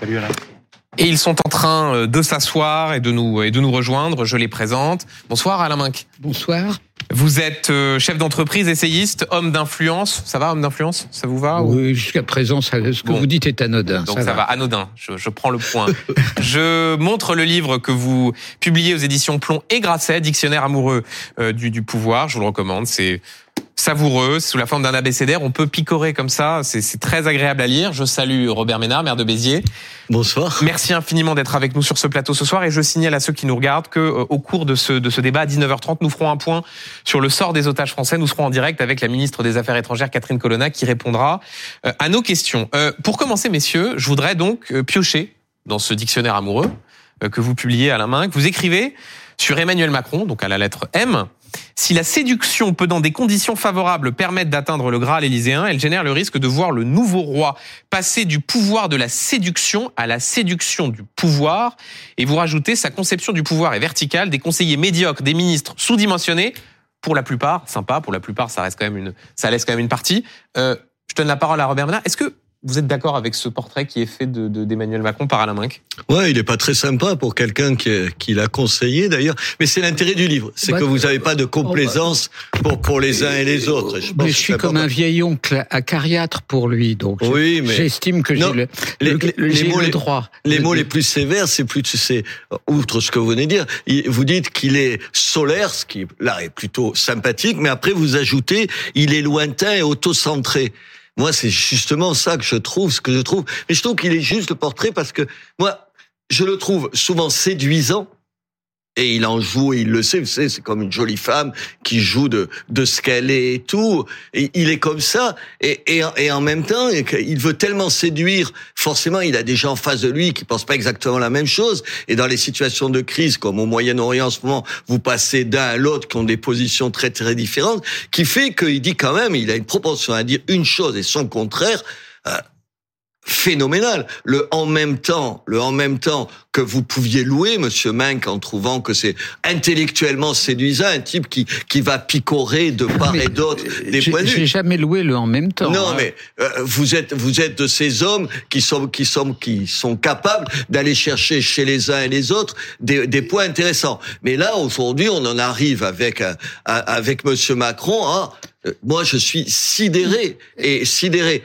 Salut Alain. Et ils sont en train euh, de s'asseoir et de nous et de nous rejoindre. Je les présente. Bonsoir Alain Minck. Bonsoir. Vous êtes euh, chef d'entreprise, essayiste, homme d'influence. Ça va, homme d'influence? Ça vous va ou- Oui, jusqu'à présent, ça- ce que Bon. vous dites est anodin. Donc ça, va. anodin. Je, je prends le point. je montre le livre que vous publiez aux éditions Plomb et Grasset, dictionnaire amoureux euh, du, du pouvoir. Je vous le recommande. C'est savoureux, sous la forme d'un abécédaire. On peut picorer comme ça. C'est c'est très agréable à lire. Je salue Robert Ménard, maire de Béziers. Bonsoir. Merci infiniment d'être avec nous sur ce plateau ce soir et je signale à ceux qui nous regardent que euh, au cours de ce de ce débat à 19h30 nous ferons un point sur le sort des otages français. Nous serons en direct avec la ministre des Affaires étrangères Catherine Colonna qui répondra euh, à nos questions. Euh, pour commencer messieurs, je voudrais donc euh, piocher dans ce dictionnaire amoureux euh, que vous publiez à la main, que vous écrivez sur Emmanuel Macron, donc à la lettre M. Si la séduction peut dans des conditions favorables permettre d'atteindre le Graal élyséen, elle génère le risque de voir le nouveau roi passer du pouvoir de la séduction à la séduction du pouvoir. Et vous rajoutez, sa conception du pouvoir est verticale, des conseillers médiocres, des ministres sous-dimensionnés, pour la plupart, sympa, pour la plupart, ça reste quand même une, ça laisse quand même une partie. Euh, je donne la parole à Robert Ménard. Est-ce que vous êtes d'accord avec ce portrait qui est fait de de- d'Emmanuel Macron par Alain Minck? Ouais, il est pas très sympa pour quelqu'un qui, qui l'a conseillé d'ailleurs, mais c'est l'intérêt du livre, c'est Bah, que vous n'avez pas de complaisance pour pour les uns et les autres. Je pense Mais je suis comme un vieil oncle acariâtre pour lui, donc je- Oui, mais j'estime que j'ai Non, le, les- le- les mots le les- droit. Les de- mots les plus sévères, c'est plus, c'est outre ce que vous venez de dire. il- Vous dites qu'il est solaire, ce qui là est plutôt sympathique, mais après vous ajoutez, il est lointain et autocentré. Moi, c'est justement ça que je trouve, ce que je trouve. Mais je trouve qu'il est juste le portrait parce que moi, je le trouve souvent séduisant. Et il en joue, et il le sait, vous savez, c'est comme une jolie femme qui joue de, de ce qu'elle est et tout. Et il est comme ça. Et, et, et en même temps, il veut tellement séduire. Forcément, il a des gens en face de lui qui pensent pas exactement la même chose. Et dans les situations de crise, comme au Moyen-Orient en ce moment, vous passez d'un à l'autre qui ont des positions très, très différentes, qui fait qu'il dit quand même, il a une propension à dire une chose et son contraire. euh, phénoménal. Le en même temps, le en même temps que vous pouviez louer, Monsieur Minck, en trouvant que c'est intellectuellement séduisant, un type qui qui va picorer de part Mais, et d'autre des J'ai points de j'ai vue. jamais loué le en même temps. Non, hein. mais euh, vous êtes vous êtes de ces hommes qui sont qui sont qui sont capables d'aller chercher chez les uns et les autres des, des points intéressants. Mais là aujourd'hui, on en arrive avec euh, avec Monsieur Macron. à, euh, moi, je suis sidéré et sidéré.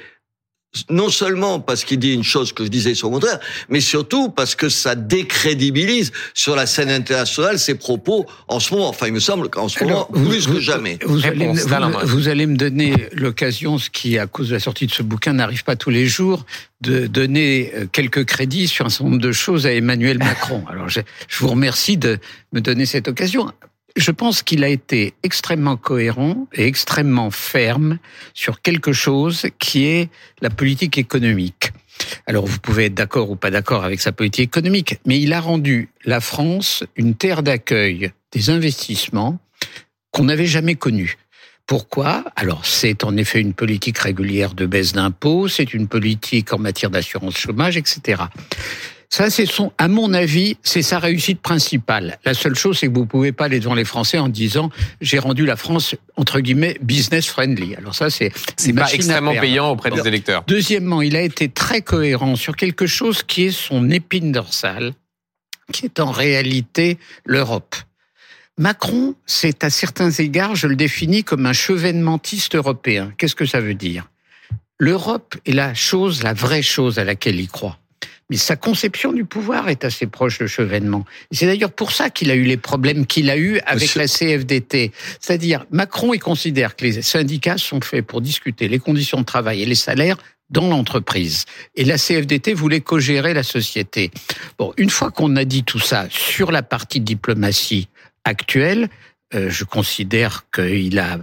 Non seulement parce qu'il dit une chose que je disais son contraire, mais surtout parce que ça décrédibilise sur la scène internationale ses propos en ce moment. Enfin, il me semble qu'en ce moment, vous- plus vous- que jamais. Vous allez, vous- me donner l'occasion, ce qui, à cause de la sortie de ce bouquin, n'arrive pas tous les jours, de donner euh, quelques crédits sur un certain nombre de choses à Emmanuel Macron. Alors, je, je vous remercie de me donner cette occasion. Je pense qu'il a été extrêmement cohérent et extrêmement ferme sur quelque chose qui est la politique économique. Alors, vous pouvez être d'accord ou pas d'accord avec sa politique économique, mais il a rendu la France une terre d'accueil des investissements qu'on n'avait jamais connue. Pourquoi? Alors, c'est en effet une politique régulière de baisse d'impôts, c'est une politique en matière d'assurance chômage, etc. Ça, c'est son, à mon avis, c'est sa réussite principale. La seule chose, c'est que vous pouvez pas aller devant les Français en disant j'ai rendu la France entre guillemets business friendly. Alors ça, c'est C'est pas extrêmement payant auprès des électeurs. Deuxièmement, il a été très cohérent sur quelque chose qui est son épine dorsale, qui est en réalité l'Europe. Macron, c'est à certains égards, je le définis comme un chevènementiste européen. Qu'est-ce que ça veut dire? L'Europe est la chose, la vraie chose à laquelle il croit. Mais sa conception du pouvoir est assez proche de chevènement. C'est d'ailleurs pour ça qu'il a eu les problèmes qu'il a eu avec Monsieur- la CFDT. C'est-à-dire, Macron, il considère que les syndicats sont faits pour discuter les conditions de travail et les salaires dans l'entreprise. Et la CFDT voulait co-gérer la société. Bon, une fois qu'on a dit tout ça sur la partie diplomatie actuelle, euh, je considère qu'il a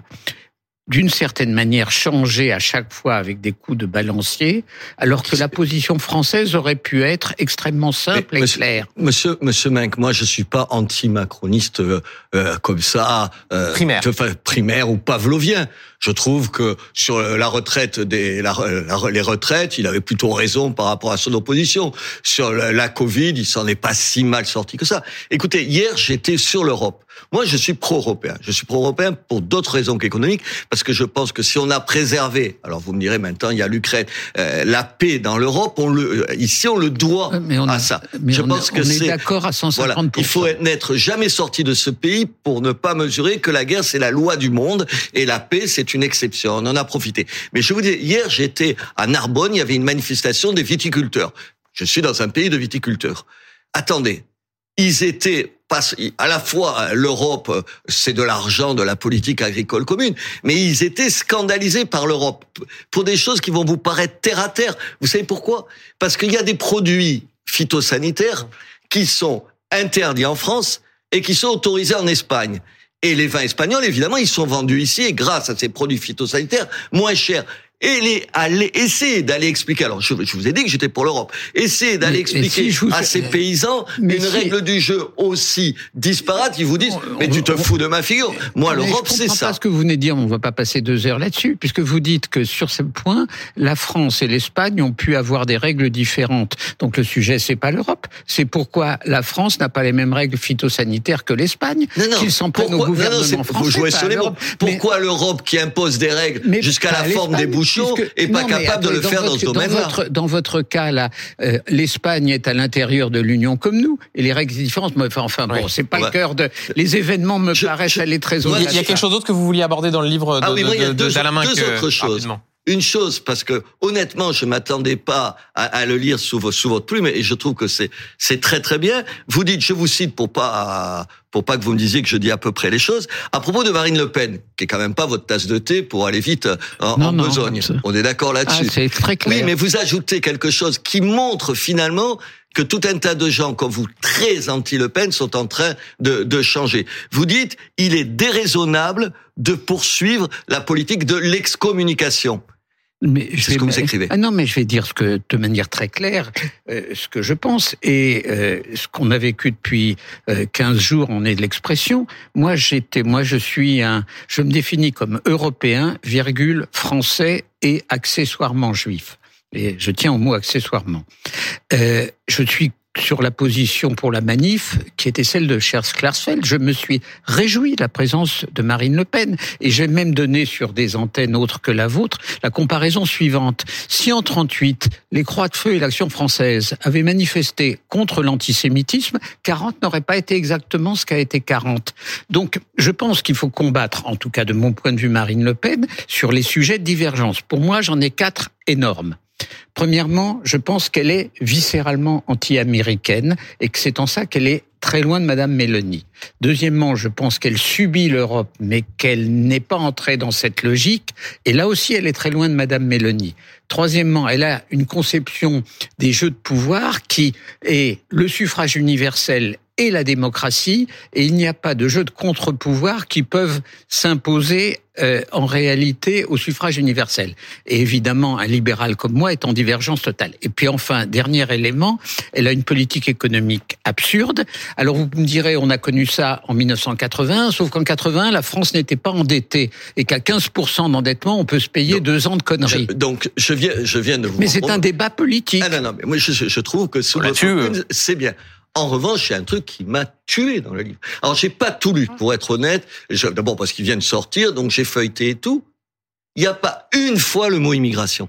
d'une certaine manière changé à chaque fois avec des coups de balancier, alors que la position française aurait pu être extrêmement simple Mais, et monsieur- claire. Monsieur, Monsieur Minck, moi je suis pas anti-macroniste euh, euh, comme ça, euh, Primaire. enfin, primaire ou pavlovien. Je trouve que sur la retraite des les retraites, il avait plutôt raison par rapport à son opposition. Sur la Covid, il s'en est pas si mal sorti que ça. Écoutez, hier j'étais sur l'Europe. Moi, je suis pro-européen. Je suis pro-européen pour d'autres raisons qu'économiques, parce que je pense que si on a préservé, alors vous me direz maintenant, il y a l'Ukraine, euh, la paix dans l'Europe, on le, euh, ici on le doit mais on à ça. Mais je pense que c'est d'accord à 150%. Voilà, il faut n'être jamais sorti de ce pays pour ne pas mesurer que la guerre c'est la loi du monde et la paix c'est une exception. On en a profité. Mais je vous dis, hier j'étais à Narbonne, il y avait une manifestation des viticulteurs. Je suis dans un pays de viticulteurs. Attendez, ils étaient à la fois l'Europe, c'est de l'argent de la politique agricole commune, mais ils étaient scandalisés par l'Europe pour des choses qui vont vous paraître terre à terre. Vous savez pourquoi? Parce qu'il y a des produits phytosanitaires qui sont interdits en France et qui sont autorisés en Espagne. Et les vins espagnols, évidemment, ils sont vendus ici et grâce à ces produits phytosanitaires moins chers et les, aller, essayer d'aller expliquer. Alors, je, je, vous ai dit que j'étais pour l'Europe. Essayer d'aller expliquer à ces paysans une règle du jeu aussi disparate. Ils vous disent, mais tu te fous de ma figure. Moi, l'Europe, c'est ça. Pas ce que vous venez de dire. On va pas passer deux heures là-dessus, puisque vous dites que sur ce point, la France et l'Espagne ont pu avoir des règles différentes. Donc, le sujet, c'est pas l'Europe. C'est pourquoi la France n'a pas les mêmes règles phytosanitaires que l'Espagne. Qu'ils s'en prennent au gouvernement français. Vous jouez sur les mots. Pourquoi l'Europe qui impose des règles jusqu'à la forme des bouches et pas capable de le faire dans ce domaine-là. Dans votre cas là, euh, l'Espagne est à l'intérieur de l'Union comme nous et les règles différentes. Enfin bon, c'est pas le cœur de. Les événements me paraissent aller très. Il y a quelque chose d'autre que vous vouliez aborder dans le livre de, ah oui, de, deux, deux autres choses. Une chose, parce que honnêtement, je m'attendais pas à, à, le lire sous, sous, votre plume, et je trouve que c'est c'est très très bien. Vous dites, je vous cite pour pas pour pas que vous me disiez que je dis à peu près les choses. À propos de Marine Le Pen, qui est quand même pas votre tasse de thé pour aller vite euh, en, besogne. On est d'accord là-dessus. Ah, c'est très clair. Oui, mais vous ajoutez quelque chose qui montre finalement que tout un tas de gens comme vous, très anti-Le Pen, sont en train de, de changer. Vous dites, il est déraisonnable de poursuivre la politique de l'excommunication. Mais c'est ce que vous écrivez. Ah non, mais je vais dire ce que de manière très claire, euh, ce que je pense et euh, ce qu'on a vécu depuis euh, 15 jours. On est de l'expression. Moi, j'étais, moi, je suis un, je me définis comme européen, virgule français et accessoirement juif. Et je tiens au mot accessoirement. Euh, je suis sur la position pour la manif qui était celle de Cher Klarsfeld. Je me suis réjoui de la présence de Marine Le Pen et j'ai même donné sur des antennes autres que la vôtre la comparaison suivante. Si en 38, les Croix de Feu et l'Action française avaient manifesté contre l'antisémitisme, 40 n'aurait pas été exactement ce qu'a été 40. Donc, je pense qu'il faut combattre, en tout cas de mon point de vue, Marine Le Pen sur les sujets de divergence. Pour moi, j'en ai quatre énormes. Premièrement, je pense qu'elle est viscéralement anti-américaine et que c'est en ça qu'elle est très loin de Madame Mélanie. Deuxièmement, je pense qu'elle subit l'Europe, mais qu'elle n'est pas entrée dans cette logique. Et là aussi, elle est très loin de Madame Mélanie. Troisièmement, elle a une conception des jeux de pouvoir qui est le suffrage universel et la démocratie, et il n'y a pas de jeu de contre-pouvoir qui peuvent s'imposer euh, en réalité au suffrage universel. Et évidemment, un libéral comme moi est en divergence totale. Et puis enfin, dernier élément, elle a une politique économique absurde. Alors vous me direz, on a connu ça en 1980, sauf qu'en 80, la France n'était pas endettée et qu'à 15% d'endettement, on peut se payer deux ans de conneries. donc je viens, je viens de vous. Mais c'est un débat politique. Ah non, non, mais moi je, je trouve que sous c'est bien. En revanche, a un truc qui m'a tué dans le livre. Alors, j'ai pas tout lu, pour être honnête. D'abord parce qu'il vient de sortir, donc j'ai feuilleté et tout. Il n'y a pas une fois le mot immigration.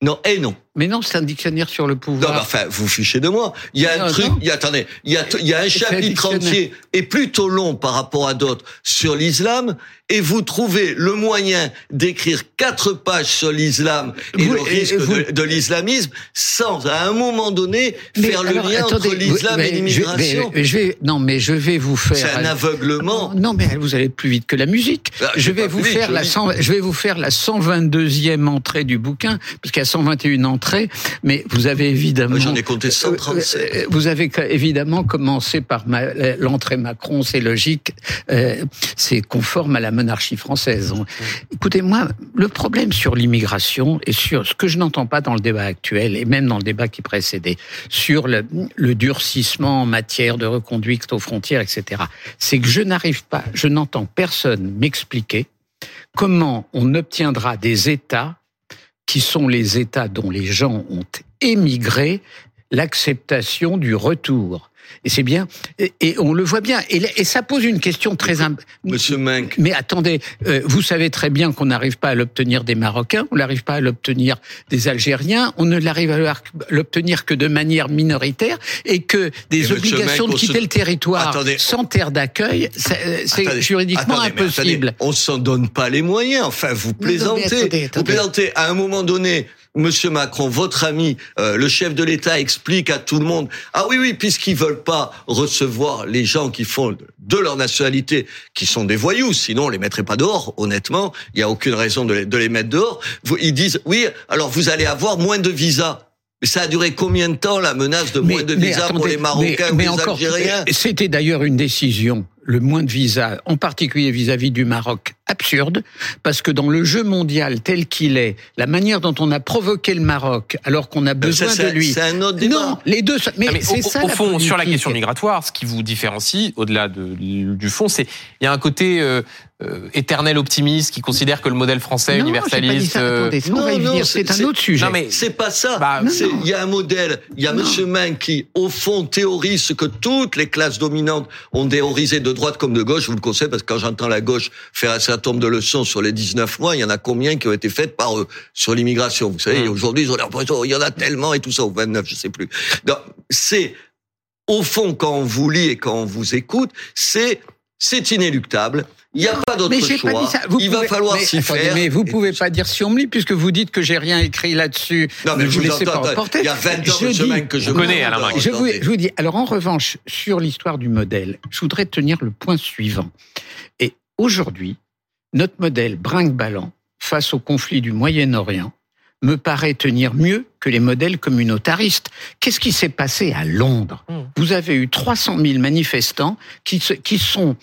Non, et non. Mais non, c'est un dictionnaire sur le pouvoir. Non, enfin, vous fichez de moi. Il y a un truc, il y a, attendez, il y a, il y a un chapitre entier et plutôt long par rapport à d'autres sur l'islam et vous trouvez le moyen d'écrire quatre pages sur l'islam et le risque de, l'islamisme sans, à un moment donné, faire le lien entre l'islam et l'immigration. Je, vais, non, mais je vais vous faire. C'est un aveuglement. Non, mais vous allez plus vite que la musique. Ah, je vais vous faire la je vais vous faire la 122e entrée du bouquin, parce qu'il y a 121 entrées, mais vous avez évidemment. J'en ai compté 137. Euh, euh, vous avez évidemment commencé par l'entrée Macron, c'est logique, euh, c'est conforme à la monarchie française. Écoutez, moi, le problème sur l'immigration et sur ce que je n'entends pas dans le débat actuel et même dans le débat qui précédait, sur le, le durcissement en matière de reconduite aux frontières, etc., c'est que je n'arrive pas, je n'entends personne m'expliquer comment on obtiendra des États qui sont les États dont les gens ont émigré, l'acceptation du retour. Et c'est bien, et, on le voit bien. Et, ça pose une question très importante. Monsieur Mink. Mais attendez, euh, vous savez très bien qu'on n'arrive pas à l'obtenir des Marocains, on n'arrive pas à l'obtenir des Algériens, on ne l'arrive à l'obtenir que de manière minoritaire, et que des obligations de quitter le territoire sans terre d'accueil, c'est juridiquement impossible. on s'en donne pas les moyens. Enfin, vous plaisantez. Vous plaisantez. À un moment donné, Monsieur Macron, votre ami, euh, le chef de l'État, explique à tout le monde ah oui oui puisqu'ils veulent pas recevoir les gens qui font de leur nationalité, qui sont des voyous, sinon on les mettrait pas dehors. Honnêtement, il y a aucune raison de les, mettre dehors. Ils disent oui, alors vous allez avoir moins de visas. Mais ça a duré combien de temps la menace de moins de visas pour les Marocains ou les Algériens? C'était d'ailleurs une décision le moins de visas, en particulier vis-à-vis du Maroc, absurde, parce que dans le jeu mondial tel qu'il est, la manière dont on a provoqué le Maroc, alors qu'on a besoin de lui, c'est un autre débat. Non, les deux. Mais, c'est ça. Au fond, sur la question migratoire, ce qui vous différencie, au-delà de, du fond, c'est il y a un côté euh, euh, éternel optimiste qui considère que le modèle français non, universaliste. Euh, non, c'est un autre sujet. Non, mais c'est pas ça. Bah, il y a un modèle. Il y a Monsieur Main qui, au fond, théorise ce que toutes les classes dominantes ont théorisé de droite comme de gauche, je vous le conseille, parce que quand j'entends la gauche faire un certain nombre de leçons sur les 19 mois, il y en a combien qui ont été faites par eux sur l'immigration? Vous savez, mmh. aujourd'hui, ils ont l'impression, il y en a tellement et tout ça, ou 29, je sais plus. Donc, c'est, au fond, quand on vous lit et quand on vous écoute, c'est, c'est inéluctable. Il n'y a pas d'autre choix. il va falloir s'y faire. Mais vous pouvez pas dire si on me lit puisque vous dites que j'ai rien écrit là-dessus. Non, mais je vous laissez pas reporter. Il y a 20 ans je dis, que je, connais, Alain je vous, je vous dis, alors en revanche, sur l'histoire du modèle, je voudrais tenir le point suivant. Et aujourd'hui, notre modèle brinque-ballant face au conflit du Moyen-Orient me paraît tenir mieux que les modèles communautaristes. Qu'est-ce qui s'est passé à Londres hmm. Vous avez eu 300 000 manifestants qui, qui, sont,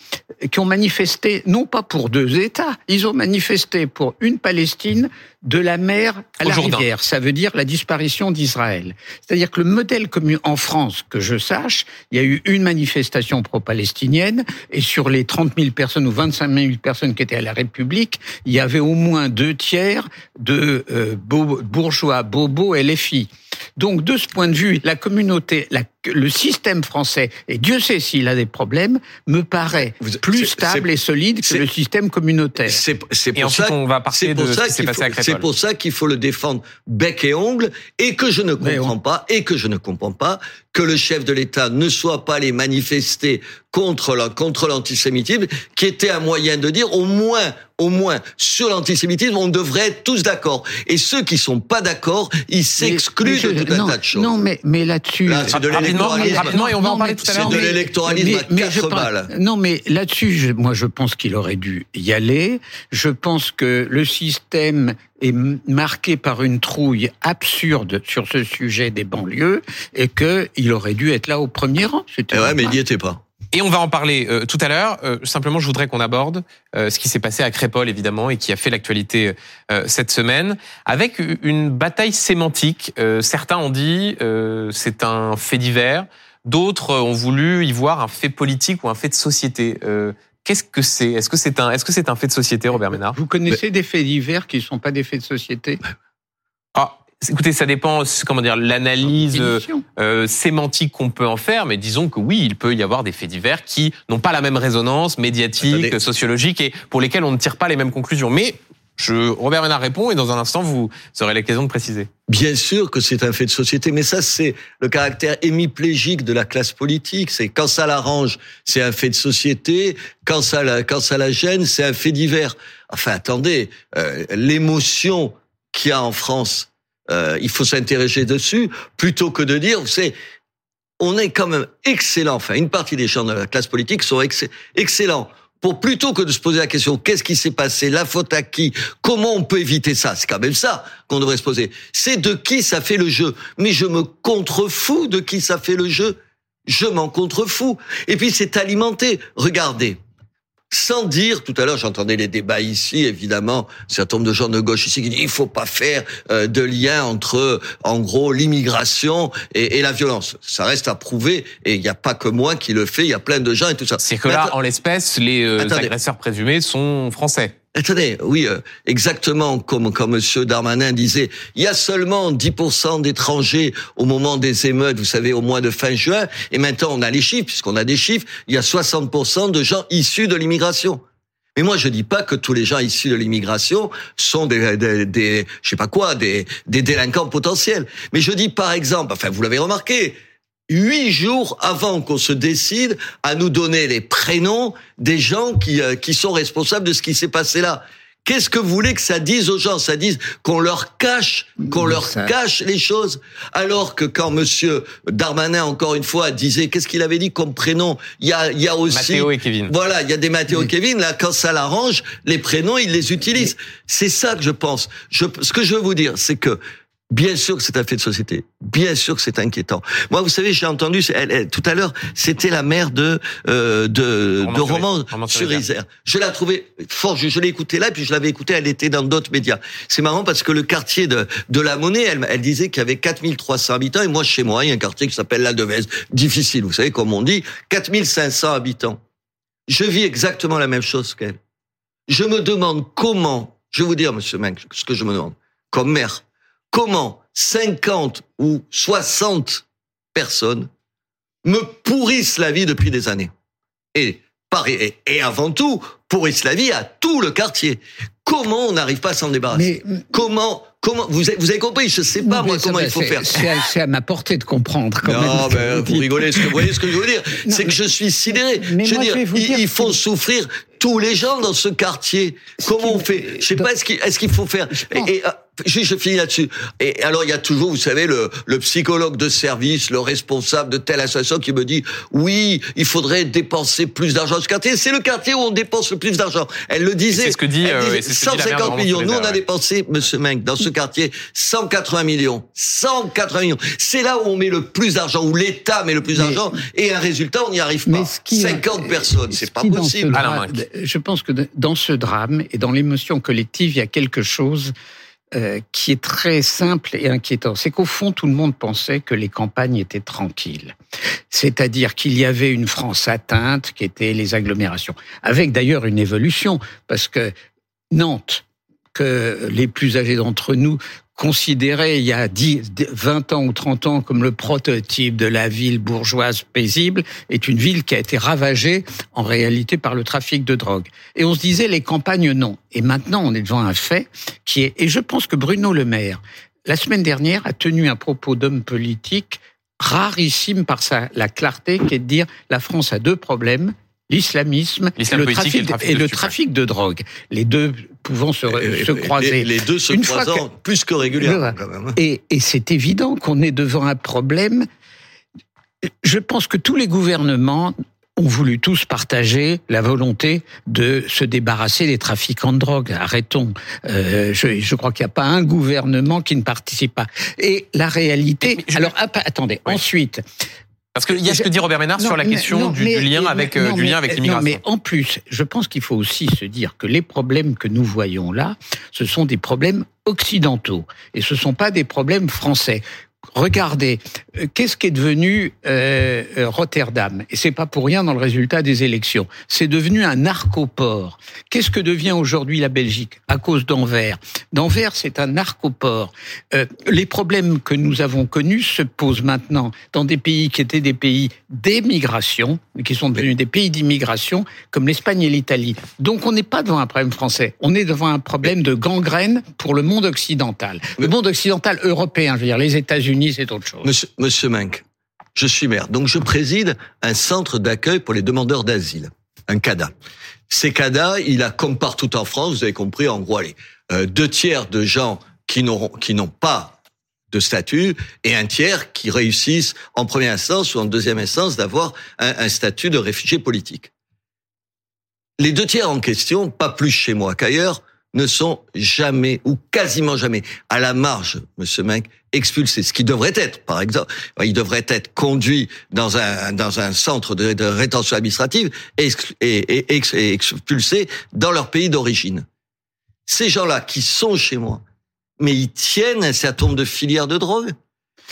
qui ont manifesté non pas pour deux États, ils ont manifesté pour une Palestine de la mer à la rivière. Ça veut dire la disparition d'Israël. C'est-à-dire que le modèle commun en France, que je sache, il y a eu une manifestation pro-palestinienne et sur les 30 000 personnes ou 25 000 personnes qui étaient à la République, il y avait au moins deux tiers de euh, bourgeois, bobos et filles. Donc, de ce point de vue, la communauté, le système français, et Dieu sait s'il a des problèmes, me paraît plus stable et solide que le système communautaire. C'est pour, ça, on va C'est pour ça qu'il faut le défendre bec et ongle, et que je ne comprends pas, et que je ne comprends pas que le chef de l'État ne soit pas allé manifester contre contre l'antisémitisme, qui était un moyen de dire au moins au moins sur l'antisémitisme, on devrait être tous d'accord. Et ceux qui sont pas d'accord, ils s'excluent de tout un tas de choses. Non, mais mais là-dessus, c'est de l'électoralisme. et on va en parler tout à l'heure. C'est de l'électoralisme à quatre balles. Non, mais là-dessus, moi, je pense qu'il aurait dû y aller. Je pense que le système est marqué par une trouille absurde sur ce sujet des banlieues et qu'il aurait dû être là au premier rang. C'était ouais, mais il n'y était pas. Et on va en parler euh, tout à l'heure. Euh, simplement, je voudrais qu'on aborde euh, ce qui s'est passé à Crépol, évidemment, et qui a fait l'actualité cette semaine, avec une bataille sémantique. certains ont dit c'est un fait divers, d'autres ont voulu y voir un fait politique ou un fait de société. Qu'est-ce que c'est? Est-ce que c'est un, est-ce que c'est un fait de société, Robert Ménard? Vous connaissez des faits divers qui ne sont pas des faits de société? Ah, Écoutez, ça dépend, comment dire, l'analyse euh, sémantique qu'on peut en faire, mais disons que oui, il peut y avoir des faits divers qui n'ont pas la même résonance médiatique, sociologique, et pour lesquels on ne tire pas les mêmes conclusions. Mais je, Robert Ménard répond, et dans un instant, vous aurez l'occasion de préciser. Bien sûr que c'est un fait de société, mais ça, c'est le caractère hémiplégique de la classe politique. C'est quand ça l'arrange, c'est un fait de société. Quand ça, la, quand ça la gêne, c'est un fait divers. Enfin, attendez, euh, l'émotion qu'il y a en France euh, il faut s'intéresser dessus, plutôt que de dire, vous on est quand même excellent, enfin, une partie des gens de la classe politique sont excellents pour plutôt que de se poser la question qu'est-ce qui s'est passé, la faute à qui, comment on peut éviter ça, c'est quand même ça qu'on devrait se poser. C'est de qui ça fait le jeu. Mais je me contrefous de qui ça fait le jeu. Je m'en contrefous. Et puis c'est alimenté. Regardez, sans dire, tout à l'heure j'entendais les débats ici, évidemment, un certain nombre de gens de gauche ici qui disent il faut pas faire euh, de lien entre, en gros, l'immigration et, la violence. Ça reste à prouver, et il n'y a pas que moi qui le fais, il y a plein de gens et tout ça. C'est que là, en l'espèce, les euh, agresseurs présumés sont français. Attendez, oui, euh, exactement comme comme Monsieur Darmanin disait, il y a seulement 10% d'étrangers au moment des émeutes, vous savez, au mois de fin juin, et maintenant on a les chiffres, puisqu'on a des chiffres, il y a 60% de gens issus de l'immigration. Mais moi, je dis pas que tous les gens issus de l'immigration sont des, des, des, je sais pas quoi, des, des délinquants potentiels. Mais je dis par exemple, enfin, vous l'avez remarqué, huit jours avant qu'on se décide à nous donner les prénoms des gens qui, euh, qui sont responsables de ce qui s'est passé là. Qu'est-ce que vous voulez que ça dise aux gens? Ça dise qu'on leur cache, qu'on leur cache les choses. Alors que quand Monsieur Darmanin, encore une fois, disait, qu'est-ce qu'il avait dit comme prénom? Il y a, il y a aussi, Mathéo et Kevin. Voilà, il y a des Mathéo et Kevin. Là, quand ça l'arrange, les prénoms, ils les utilisent. C'est ça que je pense. Je, ce que je veux vous dire, c'est que Bien sûr que c'est un fait de société. Bien sûr que c'est inquiétant. Moi, vous savez, j'ai entendu elle, elle, tout à l'heure, c'était la mère de euh, de, de roman sur Isère. Je l'ai trouvée fort. Je, je l'ai écoutée là, puis je l'avais écoutée. Elle était dans d'autres médias. C'est marrant parce que le quartier de de la Monnaie, elle, elle disait qu'il y avait 4300 habitants. Et moi, chez moi, il y a un quartier qui s'appelle la Devez. Difficile, vous savez, comme on dit, 4500 habitants. Je vis exactement la même chose qu'elle. Je me demande comment. Je vais vous dire, Monsieur Menck, ce que je me demande, comme maire comment 50 ou 60 personnes me pourrissent la vie depuis des années. Et, et avant tout, pourrissent la vie à tout le quartier. Comment on n'arrive pas à s'en débarrasser Comment Comment vous avez, vous avez compris Je sais pas moi comment il faut faire. C'est à, ma portée de comprendre. Quand non, ben, vous rigolez. Ce que, vous voyez ce que je veux dire C'est que je suis sidéré. je veux dire, il, faut souffrir tous les gens dans ce quartier. Comment on fait? Je sais pas. Est-ce qu'il faut faire et, euh, je, je finis là-dessus. Et alors, il y a toujours, vous savez, le, le psychologue de service, le responsable de telle association qui me dit, oui, il faudrait dépenser plus d'argent dans ce quartier. C'est le quartier où on dépense le plus d'argent. Elle le disait. C'est ce que dit, euh, 150 millions. Nous, on a dépensé, monsieur Meng, dans ce quartier, 180 millions. 180 millions. C'est là où on met le plus d'argent, où l'État met le plus d'argent, et un résultat, on n'y arrive pas. 50 personnes, c'est pas possible. je pense que dans ce drame et dans l'émotion collective, il y a quelque chose euh, qui est très simple et inquiétant. C'est qu'au fond, tout le monde pensait que les campagnes étaient tranquilles. C'est-à-dire qu'il y avait une France atteinte, qui était les agglomérations. Avec d'ailleurs une évolution, parce que Nantes, que les plus âgés d'entre nous considéré il y a 10, 20 ans ou 30 ans comme le prototype de la ville bourgeoise paisible, est une ville qui a été ravagée en réalité par le trafic de drogue. Et on se disait les campagnes non. Et maintenant on est devant un fait qui est, et je pense que Bruno Le Maire, la semaine dernière, a tenu un propos d'homme politique rarissime par sa, la clarté qui est de dire la France a deux problèmes, l'islamisme et, le trafic, et le trafic de drogue. Les deux pouvant se, se croiser. Les, deux se croisant plus que régulièrement. Quand même. Hein. Et, et c'est évident qu'on est devant un problème. Je pense que tous les gouvernements ont voulu tous partager la volonté de se débarrasser des trafiquants de drogue. Arrêtons. Euh, je, je, crois qu'il n'y a pas un gouvernement qui ne participe pas. Et la réalité. alors attendez. Ensuite, parce qu'il y a ce que dit Robert Ménard sur la question du, lien avec euh, du lien avec l'immigration. Mais en plus, je pense qu'il faut aussi se dire que les problèmes que nous voyons là, ce sont des problèmes occidentaux et ce sont pas des problèmes français regardez, qu'est-ce qui est devenu euh, euh, Rotterdam? Et c'est pas pour rien dans le résultat des élections. C'est devenu un narcoport. Qu'est-ce que devient aujourd'hui la Belgique à cause d'Anvers? D'Anvers, c'est un narcoport. Euh, les problèmes que nous avons connus se posent maintenant dans des pays qui étaient des pays d'émigration, qui sont devenus des pays d'immigration, comme l'Espagne et l'Italie. Donc on n'est pas devant un problème français. On est devant un problème de gangrène pour le monde occidental. Le monde occidental européen, je veux dire les États-Unis c'est autre chose. Monsieur, Monsieur je suis maire, donc je préside un centre d'accueil pour les demandeurs d'asile, un CADA. Ces CADA, il a comme partout en France, vous avez compris, en gros, euh, deux tiers de gens qui qui n'ont pas de statut et un tiers qui réussissent en première instance ou en deuxième instance d'avoir un statut de réfugié politique. Les deux tiers en question, pas plus chez moi qu'ailleurs, ne sont jamais ou quasiment jamais à la marge, Monsieur Mink, expulsés. Ce qui devrait être, par exemple, il devrait être conduit dans un dans un centre de, rétention administrative et, et, et, expulsé dans leur pays d'origine. Ces gens-là qui sont chez moi, mais ils tiennent un certain nombre de filières de drogue.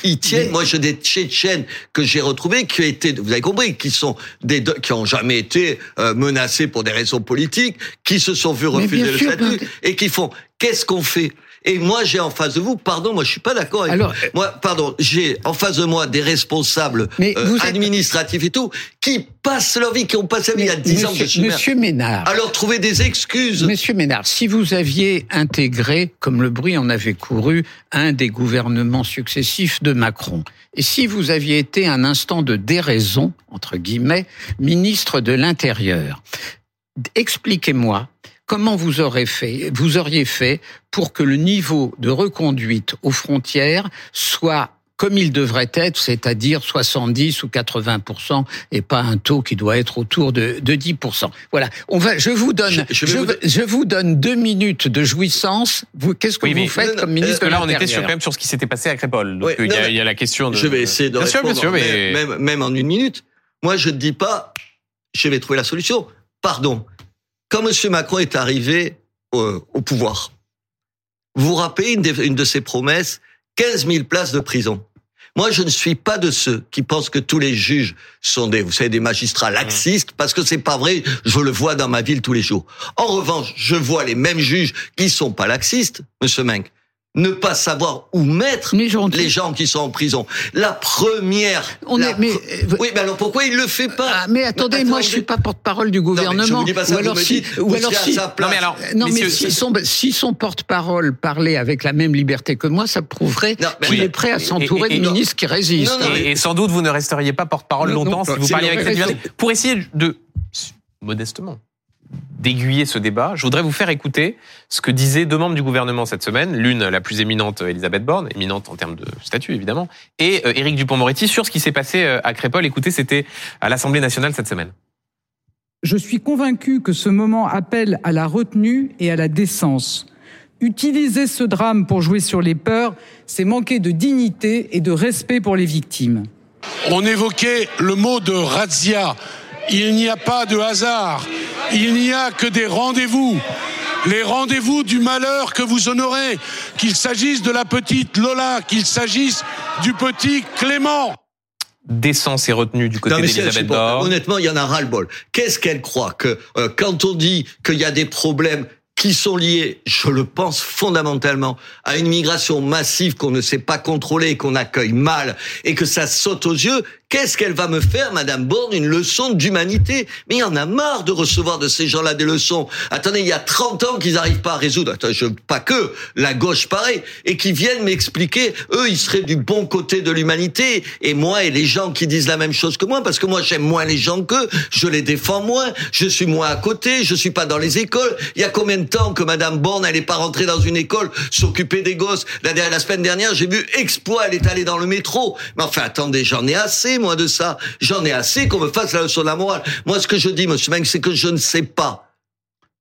Ils tiennent. Moi, j'ai des Tchétchènes que j'ai retrouvés qui étaient, vous avez compris, qui sont des qui ont jamais été euh, menacés pour des raisons politiques, qui se sont vus refuser le statut et qui font. Qu'est-ce qu'on fait? Et moi, j'ai en face de vous, pardon, moi je suis pas d'accord avec Alors, Moi, pardon, j'ai en face de moi des responsables euh, administratifs et tout qui passent leur vie, qui ont passé la vie il y a 10 ans. Monsieur, monsieur Ménard. Alors trouver des excuses. Monsieur Ménard, si vous aviez intégré, comme le bruit en avait couru, un des gouvernements successifs de Macron, et si vous aviez été un instant de déraison, entre guillemets, ministre de l'Intérieur, expliquez-moi comment vous aurez fait, vous auriez fait pour que le niveau de reconduite aux frontières soit comme il devrait être, c'est-à-dire 70 ou 80% et pas un taux qui doit être autour de, de 10% Voilà. On va, je vous donne, je, vous... donne deux minutes de jouissance. Vous, qu'est-ce que vous faites comme ministre Parce que là, on était sur, quand même sur ce qui s'était passé à Crépole. Donc il, y a, il, y a, la question de. Je vais essayer de bien répondre. Sûr, bien sûr, mais... même, même en une minute. Moi, je ne dis pas, je vais trouver la solution. Pardon. Quand M. Macron est arrivé au, pouvoir, vous vous rappelez une de, une de ses promesses? 15 000 places de prison. Moi, je ne suis pas de ceux qui pensent que tous les juges sont des, vous savez, des magistrats laxistes, parce que c'est pas vrai. Je le vois dans ma ville tous les jours. En revanche, je vois les mêmes juges qui sont pas laxistes, Monsieur Menck, ne pas savoir où mettre les gens qui sont en prison. La première. On est, mais, euh, oui, mais alors pourquoi il le fait pas ah, Mais attendez, moi je suis pas porte-parole du gouvernement. Non, ou alors si, ou alors si, non mais alors, non mais si son, si son porte-parole parlait avec la même liberté que moi, ça prouverait qu'il est prêt à s'entourer de ministres qui résistent. Et, et, sans doute vous ne resteriez pas porte-parole longtemps si vous parliez avec cette liberté. Pour essayer de modestement d'aiguiller ce débat, je voudrais vous faire écouter ce que disaient deux membres du gouvernement cette semaine, l'une la plus éminente, Elisabeth Borne, éminente en termes de statut évidemment, et euh, Éric Dupont-Moretti sur ce qui s'est passé euh, à Crépole. Écoutez, c'était à l'Assemblée nationale cette semaine. Je suis convaincu que ce moment appelle à la retenue et à la décence. Utiliser ce drame pour jouer sur les peurs, c'est manquer de dignité et de respect pour les victimes. On évoquait le mot de razzia. Il n'y a pas de hasard il n'y a que des rendez-vous. Les rendez-vous du malheur que vous honorez, qu'il s'agisse de la petite Lola, qu'il s'agisse du petit Clément décence et retenue du côté d'Elisabeth Borne. Honnêtement, il y en a ras-le-bol. Qu'est-ce qu'elle croit que euh, quand on dit qu'il y a des problèmes qui sont liés, je le pense fondamentalement, à une migration massive qu'on ne sait pas contrôler, qu'on accueille mal et que ça saute aux yeux, Qu'est-ce qu'elle va me faire, Madame Borne, une leçon d'humanité? Mais il y en a marre de recevoir de ces gens-là des leçons. Attendez, il y a 30 ans qu'ils n'arrivent pas à résoudre. Attends, je, pas que la gauche pareil, et qui viennent m'expliquer. Eux, ils seraient du bon côté de l'humanité, et moi et les gens qui disent la même chose que moi, parce que moi j'aime moins les gens qu'eux, je les défends moins, je suis moins à côté, je suis pas dans les écoles. Il y a combien de temps que Madame Borne, elle pas rentrée dans une école s'occuper des gosses? La, la semaine dernière, j'ai vu exploit, elle est allée dans le métro. Mais enfin, attendez, j'en ai assez moi de ça. J'en ai assez qu'on me fasse la leçon de la morale. Moi, ce que je dis, monsieur Meng, c'est que je ne sais pas.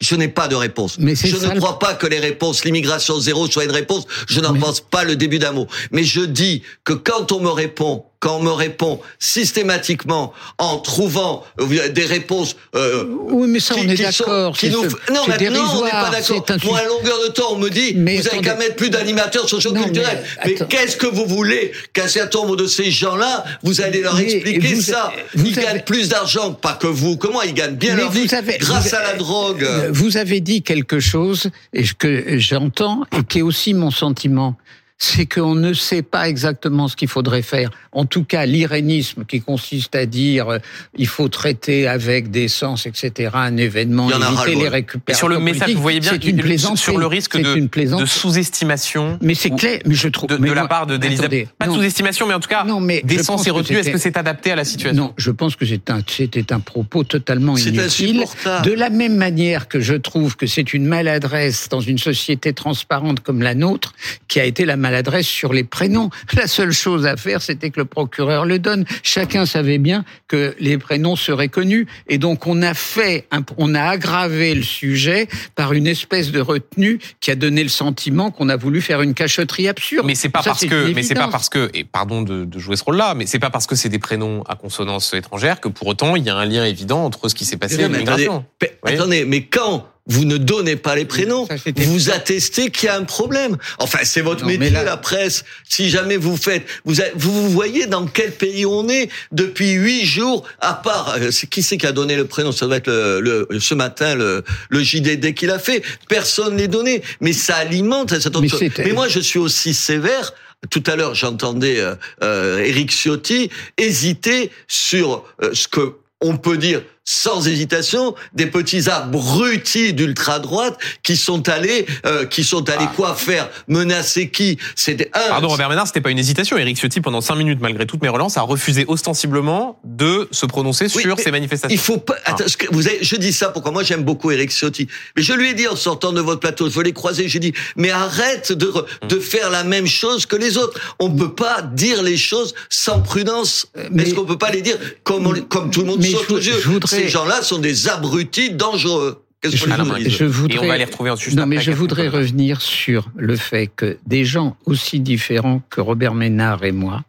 Je n'ai pas de réponse. Mais je ne crois pas que les réponses, l'immigration zéro soit une réponse. Je n'en pense pas le début d'un mot. Mais je dis que quand on me répond quand on me répond systématiquement en trouvant euh, des réponses. Euh, oui, mais ça, on est d'accord. Nous... Non, maintenant, on n'est pas d'accord. Moi, à longueur de temps, on me dit, mais vous n'avez qu'à mettre plus d'animateurs socioculturels. Mais, mais qu'est-ce que vous voulez qu'un certain nombre de ces gens-là, vous allez leur expliquer ça Ils gagnent plus d'argent, pas que vous, moi, ils gagnent bien leur vie grâce à la drogue. Vous avez dit quelque chose, et que j'entends, et qui est aussi mon sentiment c'est qu'on ne sait pas exactement ce qu'il faudrait faire. En tout cas, l'irénisme qui consiste à dire euh, il faut traiter avec décence, etc., un événement, éviter les récupérations. sur le message, vous voyez bien une plaisance sur le risque de, de sous-estimation. Mais c'est clair, mais je trouve de, de la part d'Elisabeth. Pas de sous-estimation, mais en tout cas, non, mais décence et retenue. Est-ce que c'est adapté à la situation Non, je pense que c'était un, un propos totalement inutile. De la même manière que je trouve que c'est une maladresse dans une société transparente comme la nôtre qui a été la maladresse l'adresse sur les prénoms. La seule chose à faire, c'était que le procureur le donne. Chacun savait bien que les prénoms seraient connus. Et donc, on a fait, on a aggravé le sujet par une espèce de retenue qui a donné le sentiment qu'on a voulu faire une cachotterie absurde. Mais c'est pas parce que, mais c'est pas parce que, et pardon de, de jouer ce rôle-là, mais c'est pas parce que c'est des prénoms à consonance étrangère que pour autant il y a un lien évident entre ce qui s'est passé et l'immigration. Attendez, mais quand vous ne donnez pas les prénoms. Ça, Vous attestez qu'il y a un problème. Enfin, c'est votre Non, métier, là- la presse. Si jamais vous faites, vous, a- vous voyez dans quel pays on est depuis huit jours, à part, euh, qui c'est qui a donné le prénom? Ça doit être le, le- ce matin le, le JDD qui l'a fait. Personne n'est donné, mais ça alimente cette Mais Mais moi, je suis aussi sévère. Tout à l'heure, j'entendais euh, euh, Éric Ciotti hésiter sur euh, ce que on peut dire sans hésitation des petits abrutis d'ultra droite qui sont allés euh, qui sont allés quoi faire? Menacer qui? C'était un Pardon Robert Ménard, c'était pas une hésitation. Éric Ciotti, pendant cinq minutes, malgré toutes mes relances, a refusé ostensiblement de se prononcer Oui, sur ces manifestations. Il faut pas. Attends, ce que vous avez, je dis ça pourquoi moi j'aime beaucoup Eric Ciotti, mais je lui ai dit en sortant de votre plateau, je l'ai croisé, j'ai dit mais arrête de re- Hum. de faire la même chose que les autres. On peut pas dire les choses sans prudence. Euh, mais- Est-ce qu'on peut pas les dire comme on- comme tout le monde Mais saute je- aux yeux? je voudrais- Ces gens-là sont des abrutis dangereux. Qu'est-ce Je, que je Alain vous je voudrais, Et on va les retrouver ensuite. non, mais je voudrais revenir sur le fait que des gens aussi différents que Robert Ménard et moi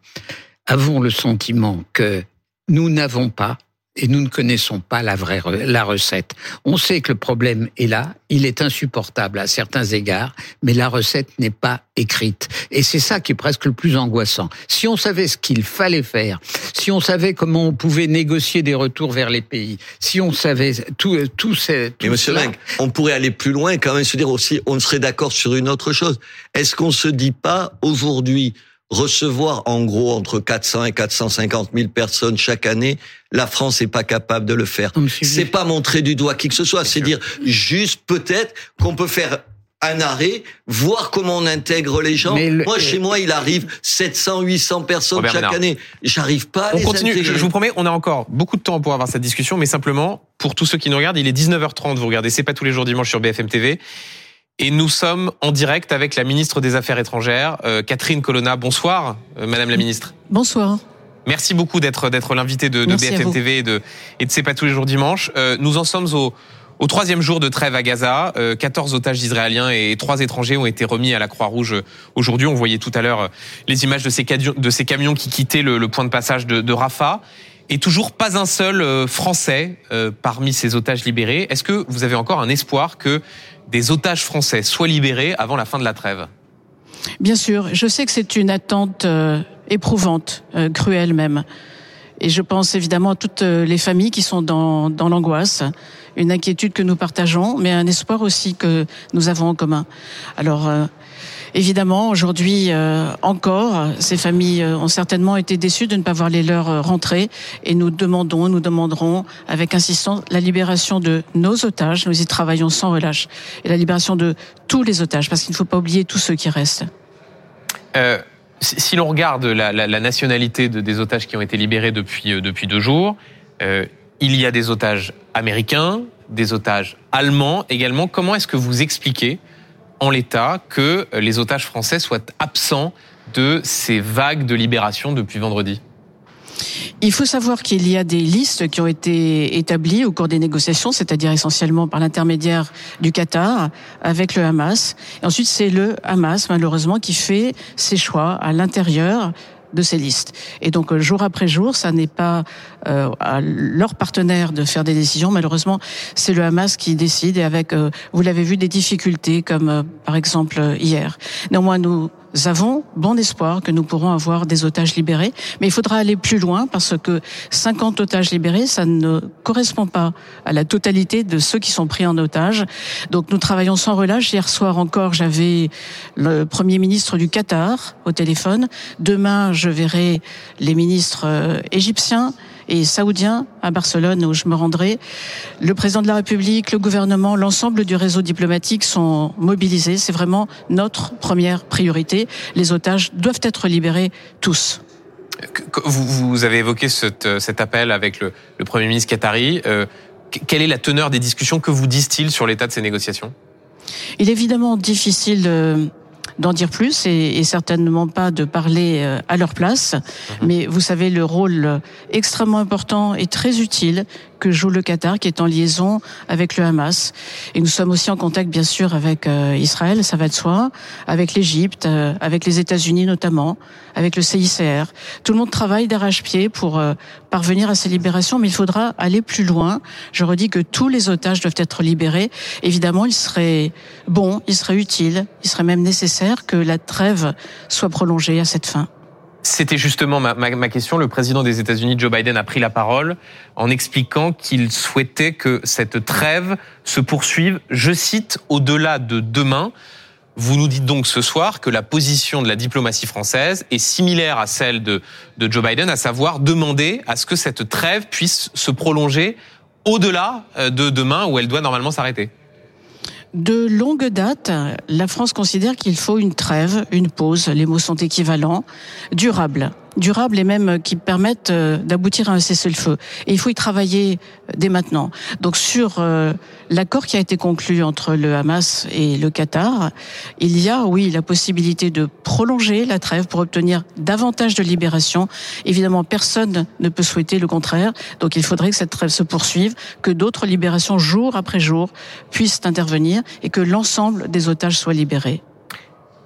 avons le sentiment que nous n'avons pas et nous ne connaissons pas la vraie la recette. On sait que le problème est là, il est insupportable à certains égards, mais la recette n'est pas écrite. Et c'est ça qui est presque le plus angoissant. Si on savait ce qu'il fallait faire, si on savait comment on pouvait négocier des retours vers les pays, si on savait tout, tout, ces, tout Mais monsieur cela- on pourrait aller plus loin et quand même se dire aussi, on serait d'accord sur une autre chose. Est-ce qu'on se dit pas aujourd'hui recevoir en gros entre 400 et 450 000 personnes chaque année, la France n'est pas capable de le faire. C'est pas montrer du doigt qui que ce soit, c'est dire juste peut-être qu'on peut faire un arrêt, voir comment on intègre les gens. Le- Moi, chez moi, il arrive 700, 800 personnes Robert chaque Ménard. année. J'arrive pas à On les continue. Je, intégrer. je vous promets, on a encore beaucoup de temps pour avoir cette discussion, mais simplement, pour tous ceux qui nous regardent, il est 19h30. Vous regardez C'est pas tous les jours dimanche sur BFM TV. Et nous sommes en direct avec la ministre des Affaires étrangères, euh, Catherine Colonna. Bonsoir, euh, Madame la ministre. Bonsoir. Merci beaucoup d'être d'être l'invité de, de BFM. TV et de et de C'est pas tous les jours dimanche. Euh, nous en sommes au au troisième jour de trêve à Gaza, euh, 14 otages israéliens et trois étrangers ont été remis à la Croix-Rouge euh, aujourd'hui. On voyait tout à l'heure les images de ces, camions, de ces camions qui quittaient le, le point de passage de, de Rafah. Et toujours pas un seul Français euh, parmi ces otages libérés. Est-ce que vous avez encore un espoir que des otages français soient libérés avant la fin de la trêve Bien sûr, je sais que c'est une attente euh, éprouvante, euh, cruelle même. Et je pense évidemment à toutes euh, les familles qui sont dans, dans l'angoisse, une inquiétude que nous partageons, mais un espoir aussi que nous avons en commun. Alors, euh, évidemment, aujourd'hui euh, encore, ces familles euh, ont certainement été déçues de ne pas voir les leurs euh, rentrer, et nous demandons, nous demanderons avec insistance la libération de nos otages. Nous y travaillons sans relâche, et la libération de tous les otages, parce qu'il ne faut pas oublier tous ceux qui restent. Si l'on regarde la, nationalité de- des otages qui ont été libérés depuis, depuis deux jours, il y a des otages américains, des otages allemands également. Comment est-ce que vous expliquez en l'état que les otages français soient absents de ces vagues de libération depuis vendredi Il faut savoir qu'il y a des listes qui ont été établies au cours des négociations, c'est-à-dire essentiellement par l'intermédiaire du Qatar avec le Hamas. Et ensuite, c'est le Hamas, malheureusement, qui fait ses choix à l'intérieur de ces listes. Et donc, euh, jour après jour, ça n'est pas euh, à leurs partenaires de faire des décisions. Malheureusement, c'est le Hamas qui décide et avec, euh, vous l'avez vu, des difficultés comme euh, par exemple euh, hier. Néanmoins, nous avons bon espoir que nous pourrons avoir des otages libérés, mais il faudra aller plus loin parce que 50 otages libérés, ça ne correspond pas à la totalité de ceux qui sont pris en otage. Donc nous travaillons sans relâche. Hier soir encore, j'avais le Premier ministre du Qatar au téléphone. Demain, je verrai les ministres euh, égyptiens et saoudiens à Barcelone où je me rendrai. Le président de la République, le gouvernement, l'ensemble du réseau diplomatique sont mobilisés. C'est vraiment notre première priorité. Les otages doivent être libérés tous. Vous, vous avez évoqué cet, euh, cet appel avec le, le Premier ministre qatari. Euh, que- quelle est la teneur des discussions Que vous disent-ils sur l'état de ces négociations? Il est évidemment difficile euh, d'en dire plus et, et certainement pas de parler euh, à leur place, mais vous savez le rôle euh, extrêmement important et très utile que joue le Qatar, qui est en liaison avec le Hamas. Et nous sommes aussi en contact, bien sûr, avec euh, Israël, ça va de soi, avec l'Égypte, euh, avec les États-Unis notamment, avec le CICR. Tout le monde travaille d'arrache-pied pour euh, parvenir à ces libérations, mais il faudra aller plus loin. Je redis que tous les otages doivent être libérés. Évidemment, il serait bon, il serait utile, il serait même nécessaire que la trêve soit prolongée à cette fin. C'était justement ma, question. Le président des États-Unis, Joe Biden, a pris la parole en expliquant qu'il souhaitait que cette trêve se poursuive, je cite, au-delà de demain. Vous nous dites donc ce soir que la position de la diplomatie française est similaire à celle de, de Joe Biden, à savoir demander à ce que cette trêve puisse se prolonger au-delà euh, de demain où elle doit normalement s'arrêter. De longue date, la France considère qu'il faut une trêve, une pause, les mots sont équivalents, durable durables et même qui permettent euh, d'aboutir à un cessez-le-feu. Et il faut y travailler euh, dès maintenant. Donc sur euh, l'accord qui a été conclu entre le Hamas et le Qatar, il y a, oui, la possibilité de prolonger la trêve pour obtenir davantage de libération. Évidemment, personne ne peut souhaiter le contraire. Donc il faudrait que cette trêve se poursuive, que d'autres libérations jour après jour puissent intervenir et que l'ensemble des otages soient libérés.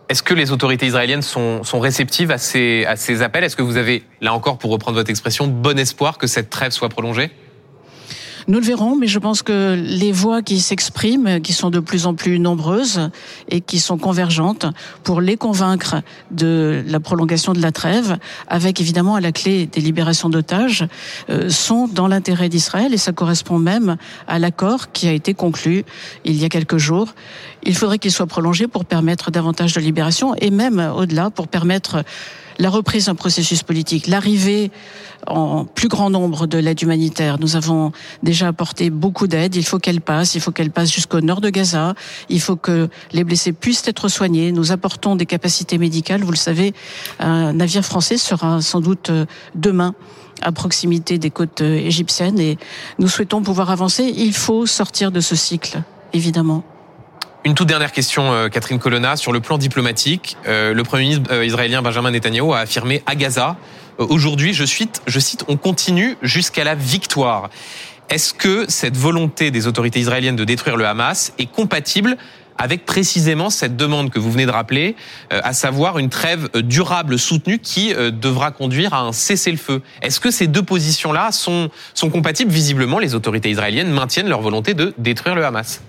Est-ce que les autorités israéliennes sont, réceptives à ces, à ces appels? Est-ce que vous avez, là encore, pour reprendre votre expression, bon espoir que cette trêve soit prolongée? Nous le verrons, mais je pense que les voix qui s'expriment, qui sont de plus en plus nombreuses et qui sont convergentes, pour les convaincre de la prolongation de la trêve, avec évidemment à la clé des libérations d'otages, euh, sont dans l'intérêt d'Israël et ça correspond même à l'accord qui a été conclu il y a quelques jours. Il faudrait qu'il soit prolongé pour permettre davantage de libération et même au-delà pour permettre la reprise d'un processus politique, l'arrivée en plus grand nombre de l'aide humanitaire. Nous avons déjà apporté beaucoup d'aide. Il faut qu'elle passe. Il faut qu'elle passe jusqu'au nord de Gaza. Il faut que les blessés puissent être soignés. Nous apportons des capacités médicales. Vous le savez, un navire français sera sans doute euh, demain à proximité des côtes euh, égyptiennes et nous souhaitons pouvoir avancer. Il faut sortir de ce cycle, évidemment. Une toute dernière question, euh, Catherine Colonna, sur le plan diplomatique. Euh, le Premier ministre euh, israélien Benjamin Netanyahu a affirmé à Gaza, aujourd'hui, je cite, je cite, on continue jusqu'à la victoire. Est-ce que cette volonté des autorités israéliennes de détruire le Hamas est compatible avec précisément cette demande que vous venez de rappeler, à savoir une trêve durable soutenue qui devra conduire à un cessez-le-feu? Est-ce que ces deux positions-là sont, sont compatibles? Visiblement, les autorités israéliennes maintiennent leur volonté de détruire le Hamas.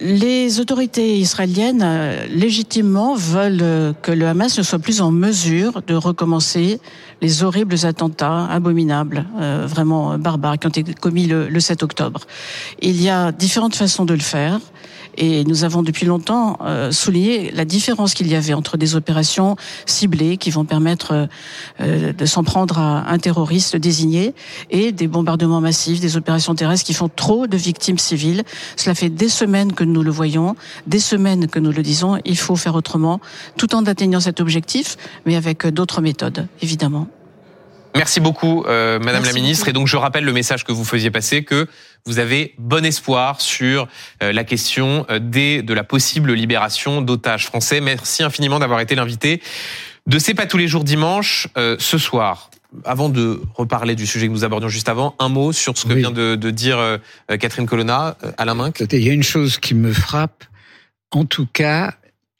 Les autorités israéliennes, euh, légitimement, veulent euh, que le Hamas ne soit plus en mesure de recommencer les horribles attentats abominables, euh, vraiment barbares, qui ont été commis le, le 7 octobre. Il y a différentes façons de le faire. Et nous avons depuis longtemps euh, souligné la différence qu'il y avait entre des opérations ciblées qui vont permettre euh, de s'en prendre à un terroriste désigné et des bombardements massifs, des opérations terrestres qui font trop de victimes civiles. Cela fait des semaines que nous le voyons, des semaines que nous le disons. Il faut faire autrement, tout en atteignant cet objectif, mais avec d'autres méthodes, évidemment. Merci beaucoup, euh, Madame la Ministre. Et donc, je rappelle le message que vous faisiez passer, que vous avez bon espoir sur euh, la question euh, des, de la possible libération d'otages français. Merci infiniment d'avoir été l'invité de C'est pas tous les jours dimanche euh, ce soir. Avant de reparler du sujet que nous abordions juste avant, un mot sur ce que vient de, de dire Catherine Colonna, à la main. Il y a une chose qui me frappe. En tout cas,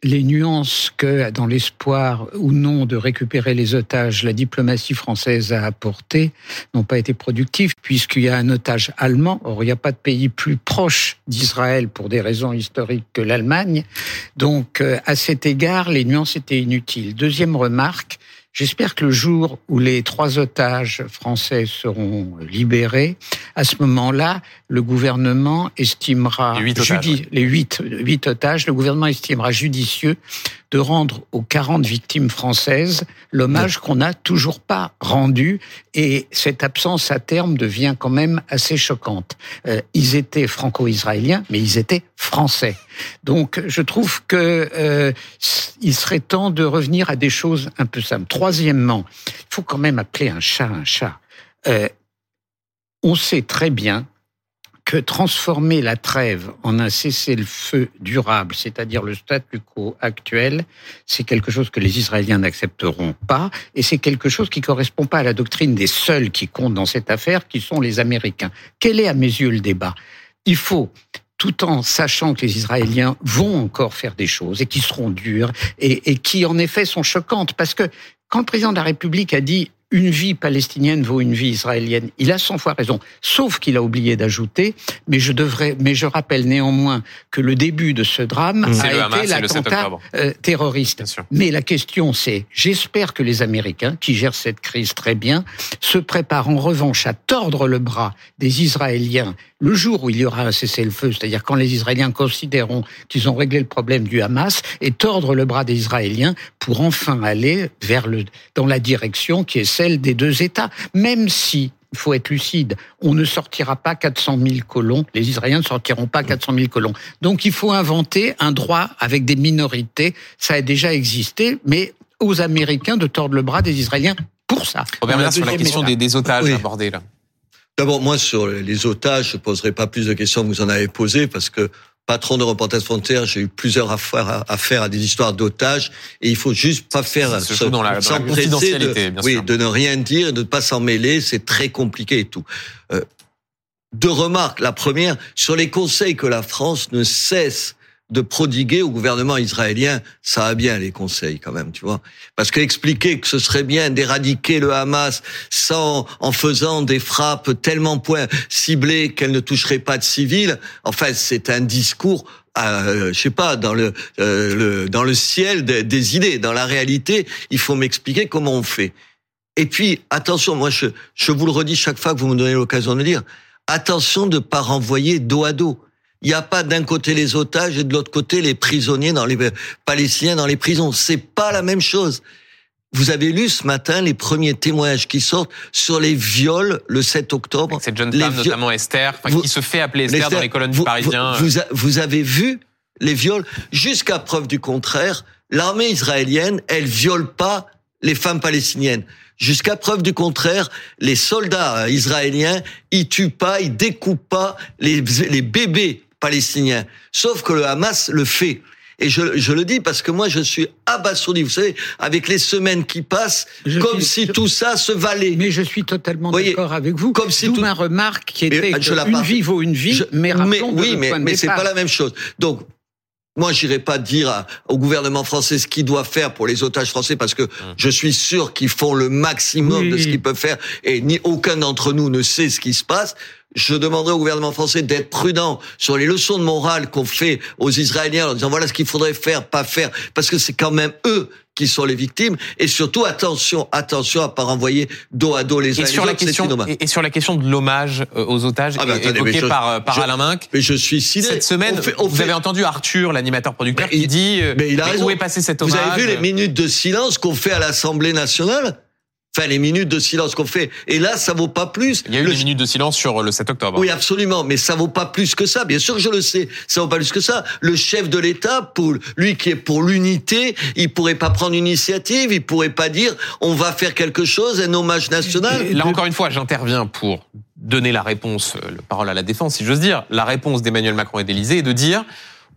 les nuances que, dans l'espoir ou non de récupérer les otages, la diplomatie française a apportées n'ont pas été productives, puisqu'il y a un otage allemand. Or, il n'y a pas de pays plus proche d'Israël pour des raisons historiques que l'Allemagne. Donc, euh, à cet égard, les nuances étaient inutiles. Deuxième remarque, J'espère que le jour où les trois otages français seront libérés, à ce moment-là, le gouvernement estimera les huit otages, les huit, huit otages, le gouvernement estimera judicieux de rendre aux 40 victimes françaises l'hommage qu'on n'a toujours pas rendu. Et cette absence à terme devient quand même assez choquante. Euh, ils étaient franco-israéliens, mais ils étaient français. Donc je trouve que euh, il serait temps de revenir à des choses un peu simples. Troisièmement, il faut quand même appeler un chat un chat. Euh, on sait très bien que transformer la trêve en un cessez-le-feu durable, c'est-à-dire le statu quo actuel, c'est quelque chose que les Israéliens n'accepteront pas, et c'est quelque chose qui correspond pas à la doctrine des seuls qui comptent dans cette affaire, qui sont les Américains. Quel est à mes yeux le débat? Il faut tout en sachant que les Israéliens vont encore faire des choses et qui seront dures et, et qui en effet sont choquantes, parce que quand le président de la République a dit une vie palestinienne vaut une vie israélienne. Il a cent fois raison, sauf qu'il a oublié d'ajouter, mais je devrais, mais je rappelle néanmoins que le début de ce drame a été Hamas et le 7 l'attentat euh, terroriste. Mais la question c'est, j'espère que les Américains, qui gèrent cette crise très bien, se préparent en revanche à tordre le bras des Israéliens le jour où il y aura un cessez-le-feu, c'est-à-dire quand les Israéliens considéreront qu'ils ont réglé le problème du Hamas, et tordre le bras des Israéliens pour enfin aller vers le, dans la direction qui est celle des deux États. Même si, il faut être lucide, on ne sortira pas 400 000 colons, les Israéliens ne sortiront pas 400 000 colons. Donc il faut inventer un droit avec des minorités, ça a déjà existé, mais aux Américains de tordre le bras des Israéliens pour ça. Robert sur la question des, des otages Oui. abordés là. D'abord, moi, sur les otages, je poserai pas plus de questions que vous en avez posées parce que patron de Reporters Frontières, j'ai eu plusieurs affaires à, affaires à des histoires d'otages et il faut juste pas faire Ça se dans la- dans la de, bien oui, sûr. de ne rien dire et de ne pas s'en mêler, c'est très compliqué et tout. Euh, deux remarques. La première, sur les conseils que la France ne cesse de prodiguer au gouvernement israélien, ça va bien les conseils quand même, tu vois. Parce que expliquer que ce serait bien d'éradiquer le Hamas sans en faisant des frappes tellement point ciblées qu'elles ne toucheraient pas de civils, enfin c'est un discours euh, je sais pas dans le, euh, le dans le ciel des, des idées, dans la réalité, il faut m'expliquer comment on fait. Et puis attention, moi je je vous le redis chaque fois que vous me donnez l'occasion de le dire, attention de pas renvoyer dos à dos. Il n'y a pas d'un côté les otages et de l'autre côté les prisonniers dans les Palestiniens dans les prisons. C'est pas la même chose. Vous avez lu ce matin les premiers témoignages qui sortent sur les viols le 7 octobre. Cette jeune femme, notamment Esther, Vous- qui se fait appeler Esther dans les colonnes vous, du Parisien. Vous, vous avez vu les viols? Jusqu'à preuve du contraire. L'armée israélienne, elle viole pas les femmes palestiniennes. Jusqu'à preuve du contraire, les soldats israéliens, ils tuent pas, ils découpent pas les, les bébés palestiniens. Sauf que le Hamas le fait. Et je, je le dis parce que moi, je suis abasourdi. Vous savez, avec les semaines qui passent, Je comme suis- si tout ça se valait. Mais je suis totalement d'accord avec vous. comme si tout- ma remarque qui Mais, était je que la une vie vaut une vie, Je- mais rappelons mais, mais c'est pas la même chose. Donc, moi, j'irai pas dire à- au gouvernement français ce qu'il doit faire pour les otages français parce que je suis sûr qu'ils font le maximum Oui. de ce qu'ils peuvent faire et ni aucun d'entre nous ne sait ce qui se passe. Je demanderai au gouvernement français d'être prudent sur les leçons de morale qu'on fait aux Israéliens en disant voilà ce qu'il faudrait faire, pas faire, parce que c'est quand même eux qui sont les victimes. Et surtout, attention, attention à pas renvoyer dos à dos les uns Et les sur, la autres, c'est question, inhumain. et, et sur la question de l'hommage euh, aux otages Ah bah attendez, évoqué je- par, euh, par je- Alain Minck, Mais je suis sidéré. cette semaine, On fait- on vous fait- avez entendu Arthur, l'animateur producteur, Mais qui il- dit euh, Mais il a mais raison. où est passé cet Vous hommage avez vu les minutes de silence qu'on fait à l'Assemblée nationale? Enfin, les minutes de silence qu'on fait. Et là, ça vaut pas plus. Il y a eu Le- des minutes de silence sur euh, le 7 octobre. Oui, absolument, mais ça vaut pas plus que ça. Bien sûr que je le sais, ça vaut pas plus que ça. Le chef de l'État, pour lui qui est pour l'unité, il pourrait pas prendre une initiative, il pourrait pas dire on va faire quelque chose, un hommage national. Là encore une fois, j'interviens pour donner la réponse, euh, le parole à la défense, si j'ose dire. La réponse d'Emmanuel Macron et d'Élysée est de dire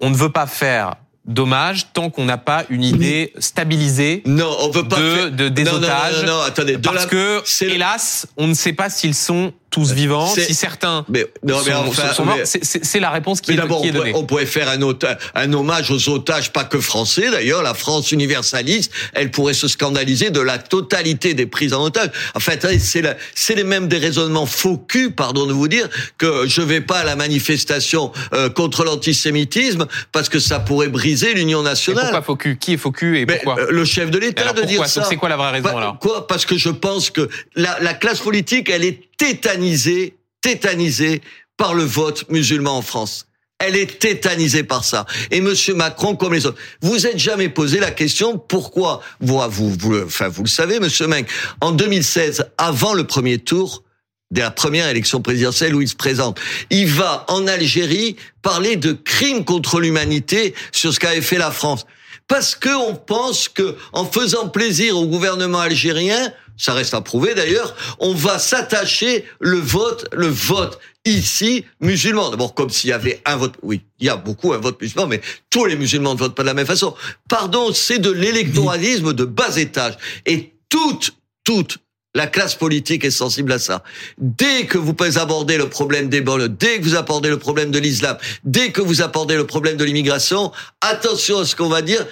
on ne veut pas faire d'hommage tant qu'on n'a pas une idée stabilisée Non, on veut pas de, faire... de- des non, non, non, otages. Non, non, attendez. de parce la- que, hélas, on ne sait pas s'ils sont tous vivants, si certains Mais, non, mais sont, enfin, sont morts. C'est- la réponse qui Mais est, qui est donnée. on pourrait faire un, hommage aux otages, pas que français d'ailleurs. La France universaliste, elle pourrait se scandaliser de la totalité des prises en otage. En fait, c'est la- c'est les mêmes des raisonnements faux cul, pardon de vous dire, que je vais pas à la manifestation euh, contre l'antisémitisme parce que ça pourrait briser l'union Et nationale. pourquoi Focus Qui est Focus et Mais, pourquoi? euh, le chef de l'État de dire ça. C'est quoi la vraie raison Pas- alors? Quoi? Parce que je pense que la, la classe politique, elle est tétanisée, tétanisée par le vote musulman en France. Elle est tétanisée par ça. Et Monsieur Macron, comme les autres, vous êtes jamais posé la question pourquoi vous, vous, vous, le- enfin, vous le savez, Monsieur Meng, en 2016, avant le premier tour de la première élection présidentielle où il se présente, il va en Algérie parler de crimes contre l'humanité sur ce qu'avait fait la France. parce que on pense que en faisant plaisir au gouvernement algérien, ça reste à prouver d'ailleurs, on va s'attacher le vote, le vote ici musulman. D'abord, comme s'il y avait un vote, oui, il y a beaucoup un vote musulman, mais tous les musulmans ne votent pas de la même façon. Pardon, c'est de l'électoralisme de bas étage. Et toute, toute la classe politique est sensible à ça. Dès que vous pouvez aborder le problème des banlieues, dès que vous abordez le problème de l'islam, dès que vous abordez le problème de l'immigration, attention à ce qu'on va dire,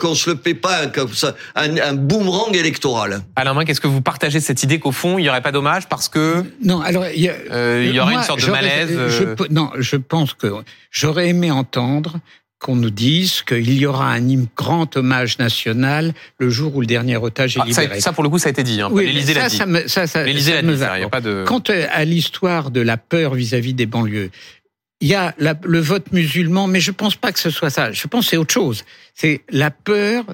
qu'on se le paie pas comme ça, un, un boomerang électoral. Alain Minc, est-ce que vous partagez cette idée qu'au fond, il n'y aurait pas dommage parce que non, alors il y, euh, il y aurait une sorte de malaise je, euh... Non, je pense que j'aurais aimé entendre qu'on nous dise qu'il y aura un grand hommage national le jour où le dernier otage est Ah, libéré. ça, pour le coup, ça a été dit. Hein. Oui, L'Élysée l'a dit. ça ça, ça, l'a dit, ça, y a pas de... Quant à l'histoire de la peur vis-à-vis des banlieues, il y a la- le vote musulman, mais je pense pas que ce soit ça. Je pense que c'est autre chose. C'est la peur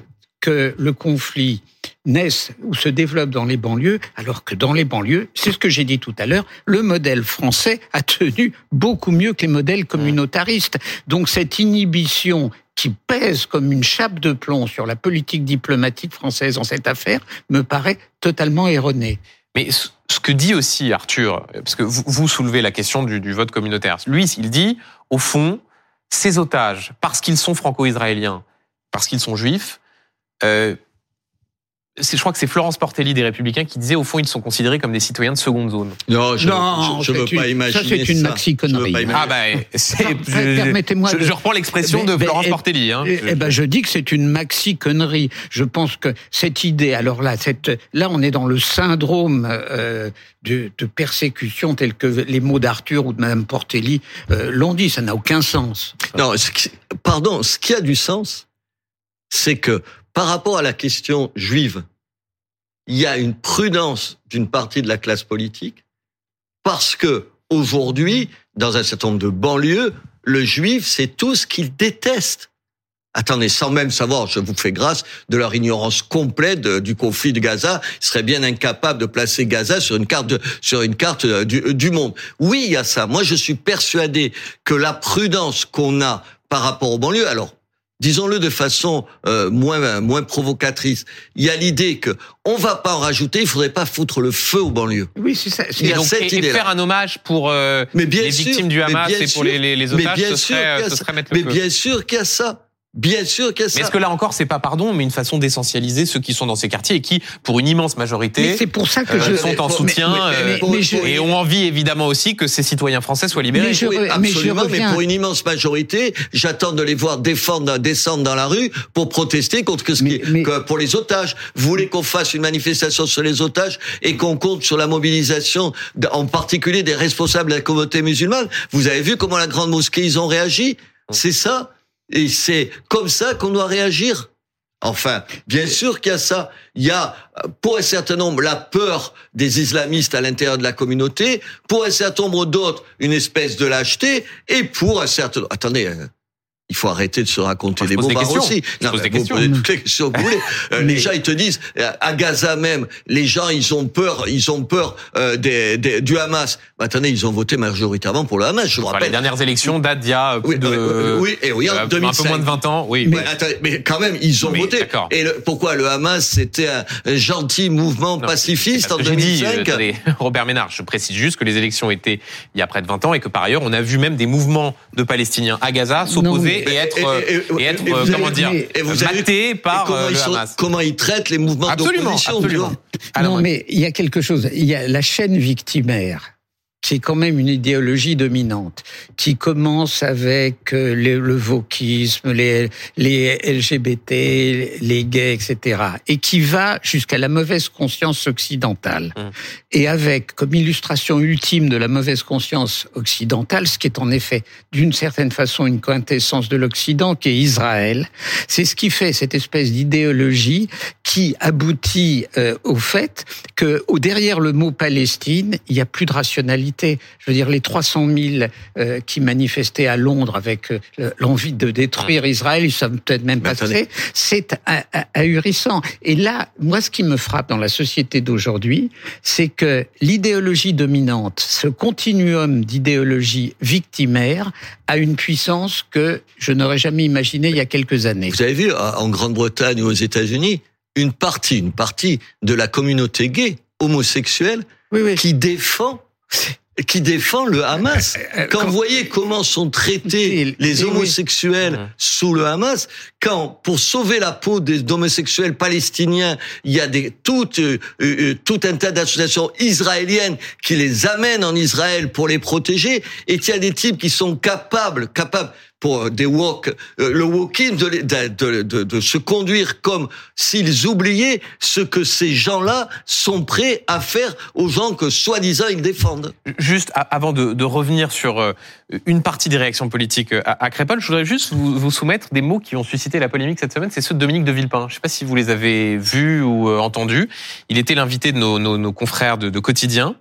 que le conflit naisse ou se développe dans les banlieues, alors que dans les banlieues, c'est ce que j'ai dit tout à l'heure, le modèle français a tenu beaucoup mieux que les modèles communautaristes. Donc cette inhibition qui pèse comme une chape de plomb sur la politique diplomatique française en cette affaire me paraît totalement erronée. Mais ce que dit aussi Arthur, parce que vous, soulevez la question du, vote communautaire, lui, il dit, au fond, ces otages, parce qu'ils sont franco-israéliens, parce qu'ils sont juifs, euh, je crois que c'est Florence Portelli des Républicains qui disait, au fond, ils sont considérés comme des citoyens de seconde zone. Non, je, Non, je, je veux pas imaginer ça, c'est une pas imaginer. Ah bah, c'est, Per- je, permettez-moi je, de- je reprends l'expression de Florence et- Portelli. Hein. Je- ben, je dis que c'est une maxi connerie. Je pense que cette idée, alors là, cette, là, on est dans le syndrome euh, de, de persécution tel que les mots d'Arthur ou de Madame Portelli euh, l'ont dit. Ça n'a aucun sens. Non, ce qui- pardon, ce qui a du sens, c'est que par rapport à la question juive, il y a une prudence d'une partie de la classe politique parce que aujourd'hui, dans un certain nombre de banlieues, le juif, c'est tout ce qu'il déteste. Attendez, sans même savoir, je vous fais grâce de leur ignorance complète du conflit de Gaza, ils seraient bien incapables de placer Gaza sur une carte euh, du, du monde. Oui, il y a ça. Moi, je suis persuadé que la prudence qu'on a par rapport aux banlieues, alors disons-le de façon euh, moins moins provocatrice, il y a l'idée que on va pas en rajouter, il faudrait pas foutre le feu aux banlieues. Oui, c'est ça. Il y a donc, cette et- et idée-là. faire un hommage pour euh, Mais bien les sûr, victimes du Hamas et pour sûr, les, les, les mais bien ce sûr serait, ce ça. serait mettre le Mais feu. bien sûr qu'il y a ça. Bien sûr qu'il y a Mais ça. est-ce que là encore, c'est pas pardon, mais une façon d'essentialiser ceux qui sont dans ces quartiers et qui, pour une immense majorité, c'est pour ça que euh, je sont en mais- soutien mais- euh, mais- mais je- et ont envie évidemment aussi que ces citoyens français soient libérés. Mais je- Oui, mais je absolument, mais, pour une immense majorité, j'attends de les voir défendre, descendre dans la rue pour protester contre ce Mais- qui, mais- que pour les otages. Vous voulez qu'on fasse une manifestation sur les otages et qu'on compte sur la mobilisation, en particulier des responsables de la communauté musulmane? Vous avez vu comment la grande mosquée ils ont réagi? C'est ça, et c'est comme ça qu'on doit réagir. Enfin, bien sûr qu'il y a ça. Il y a, pour un certain nombre, la peur des islamistes à l'intérieur de la communauté, pour un certain nombre d'autres, une espèce de lâcheté, et pour un certain... Attendez, euh, il faut arrêter de se raconter je des bobards questions. aussi. Des vous questions. posez toutes les questions que vous voulez. Euh, Les gens, ils te disent, euh, à Gaza même, les gens, ils ont peur, ils ont peur euh, des, des- du Hamas. Mais attendez, ils ont voté majoritairement pour le Hamas, je vous Enfin, les rappelle. dernières élections datent d'il y a plus Oui, de euh, oui, et oui, en euh, un peu 2005. moins de 20 ans. Oui. Mais, attendez, mais quand même, ils ont Mais voté. d'accord. Et le- pourquoi le Hamas, c'était un, gentil mouvement Non, pacifiste en pas ce que j'ai dit, 2005 euh, attendez, Robert Ménard, je précise juste que les élections étaient il y a près de 20 ans et que par ailleurs, on a vu même des mouvements de Palestiniens à Gaza s'opposer Et être, et- et- euh, et- et être et euh, vous comment dire, Et par comment, euh, ils le sont- Hamas. comment ils traitent les mouvements Absolument, d'opposition absolument. non, mais il y a quelque chose. Il y a la chaîne victimaire qui est quand même une idéologie dominante, qui commence avec euh, le, le wokisme, les, les LGBT, les gays, etc., et qui va jusqu'à la mauvaise conscience occidentale. Mm. Et avec comme illustration ultime de la mauvaise conscience occidentale, ce qui est en effet d'une certaine façon une quintessence de l'Occident, qui est Israël, c'est ce qui fait cette espèce d'idéologie qui aboutit euh, au fait que au derrière le mot Palestine, il y a plus de rationalité. Je veux dire, les 300 000 euh, qui manifestaient à Londres avec euh, l'envie de détruire Israël, ils savent peut-être même pas ce c'est. C'est ahurissant. Et là, moi, ce qui me frappe dans la société d'aujourd'hui, c'est que l'idéologie dominante, ce continuum d'idéologie victimaire, a une puissance que je n'aurais jamais imaginé il y a quelques années. Vous avez vu, en Grande-Bretagne ou aux États-Unis, une partie, une partie de la communauté gay, homosexuelle, qui défend qui défend le Hamas. Euh, euh, quand, vous voyez comment sont traités les homosexuels sous le Hamas, quand pour sauver la peau des homosexuels palestiniens, il y a tout euh, tout un tas d'associations israéliennes qui les amènent en Israël pour les protéger, et il y a des types qui sont capables capables pour des walk, euh, le walking de, se conduire comme s'ils oubliaient ce que ces gens-là sont prêts à faire aux gens que soi-disant ils défendent. Juste avant de, revenir sur euh, une partie des réactions politiques euh, à, Crépol, je voudrais juste vous, soumettre des mots qui ont suscité la polémique cette semaine. C'est ceux de Dominique de Villepin. Je ne sais pas si vous les avez vus ou entendus. Il était l'invité de nos confrères de, de quotidien.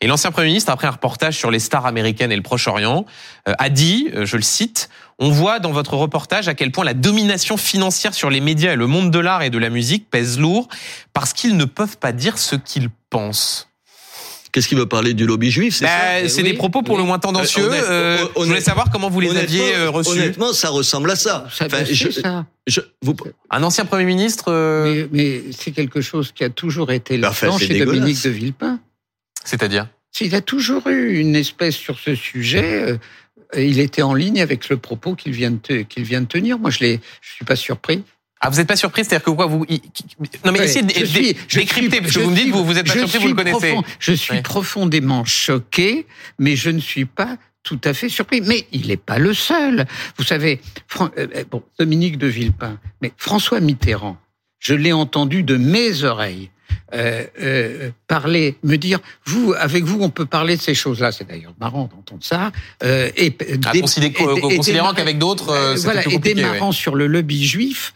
Et l'ancien Premier ministre, après un reportage sur les stars américaines et le Proche-Orient, euh, a dit, euh, je le cite, on voit dans votre reportage à quel point la domination financière sur les médias et le monde de l'art et de la musique pèse lourd parce qu'ils ne peuvent pas dire ce qu'ils pensent. Qu'est-ce qu'il veut parler du lobby juif C'est bah, C'est des propos pour le moins tendancieux. Euh, je voulais savoir comment vous les aviez reçus. Honnêtement, ça ressemble à ça. ça, je, vous... Un ancien Premier ministre. Mais, c'est quelque chose qui a toujours été là chez Dominique de Villepin. C'est-à-dire Il a toujours eu une espèce sur ce sujet. Euh, il était en ligne avec le propos qu'il vient de qu'il vient de tenir. Moi, je ne je suis pas surpris. Ah, vous n'êtes pas surpris C'est-à-dire que quoi vous Non, mais essayez de décrypter parce que vous me dites vous vous êtes pas surpris, vous le connaissez. je suis profondément choqué, mais je ne suis pas tout à fait surpris. Mais il n'est pas le seul. Vous savez, euh, euh, bon, Dominique de Villepin, mais François Mitterrand, je l'ai entendu de mes oreilles euh, euh, parler, me dire, vous, avec vous, on peut parler de ces choses-là. C'est d'ailleurs marrant d'entendre ça. Euh, et, ah, considérant qu'avec d'autres, euh, voilà, et démarrant sur le lobby juif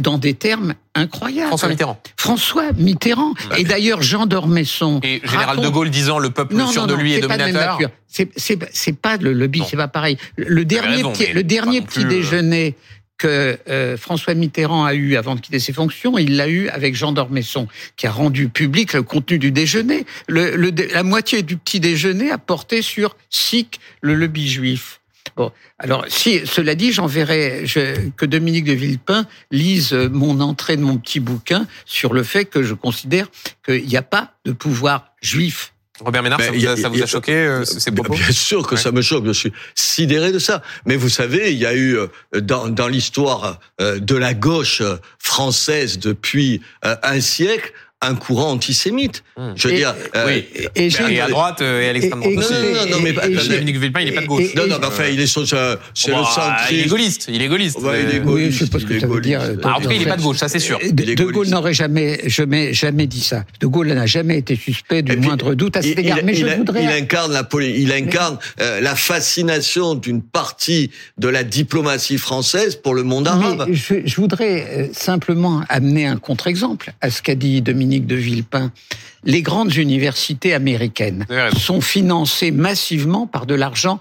dans des termes incroyables. François Mitterrand. François Mitterrand. Bah, et d'ailleurs, Jean d'Ormesson. Et général de Gaulle disant le peuple sûr de lui est, dominateur. C'est c'est pas le lobby, c'est pas pareil. Le dernier le dernier petit déjeuner que euh, François Mitterrand a eu avant de quitter ses fonctions, il l'a eu avec Jean d'Ormesson, qui a rendu public le contenu du déjeuner. La moitié du petit déjeuner a porté sur SIC, le lobby juif. Bon, alors si cela dit, j'enverrai que Dominique de Villepin lise mon entrée de mon petit bouquin sur le fait que je considère qu'il n'y a pas de pouvoir juif Robert Ménard, ça, vous a, choqué euh, ces propos Bien sûr que ça me choque, je suis sidéré de ça. Mais vous savez, il y a eu euh, dans, dans l'histoire euh, de la gauche française depuis un siècle un courant antisémite. Hmm. Je veux dire, euh, oui. et, et, à droite euh, et à l'extrême droite. Non, non, non, mais Dominique Villepin, il n'est pas de gauche. Non, non, mais enfin, il est sur, c'est le centre. Il est gaulliste. Il est gaulliste. Ouais, il est gaulliste. Oui, je sais pas ce que ça veut dire. en tout cas, il n'est pas de gauche, ça c'est sûr. De, Gaulle n'aurait jamais, jamais, jamais dit ça. De Gaulle n'a jamais été suspect du moindre doute à cet égard. Mais je voudrais. Il incarne la, il incarne euh, la fascination d'une partie de la diplomatie française pour le monde arabe. Je voudrais simplement amener un contre-exemple à ce qu'a dit Dominique de Villepin, les grandes universités américaines sont financées massivement par de l'argent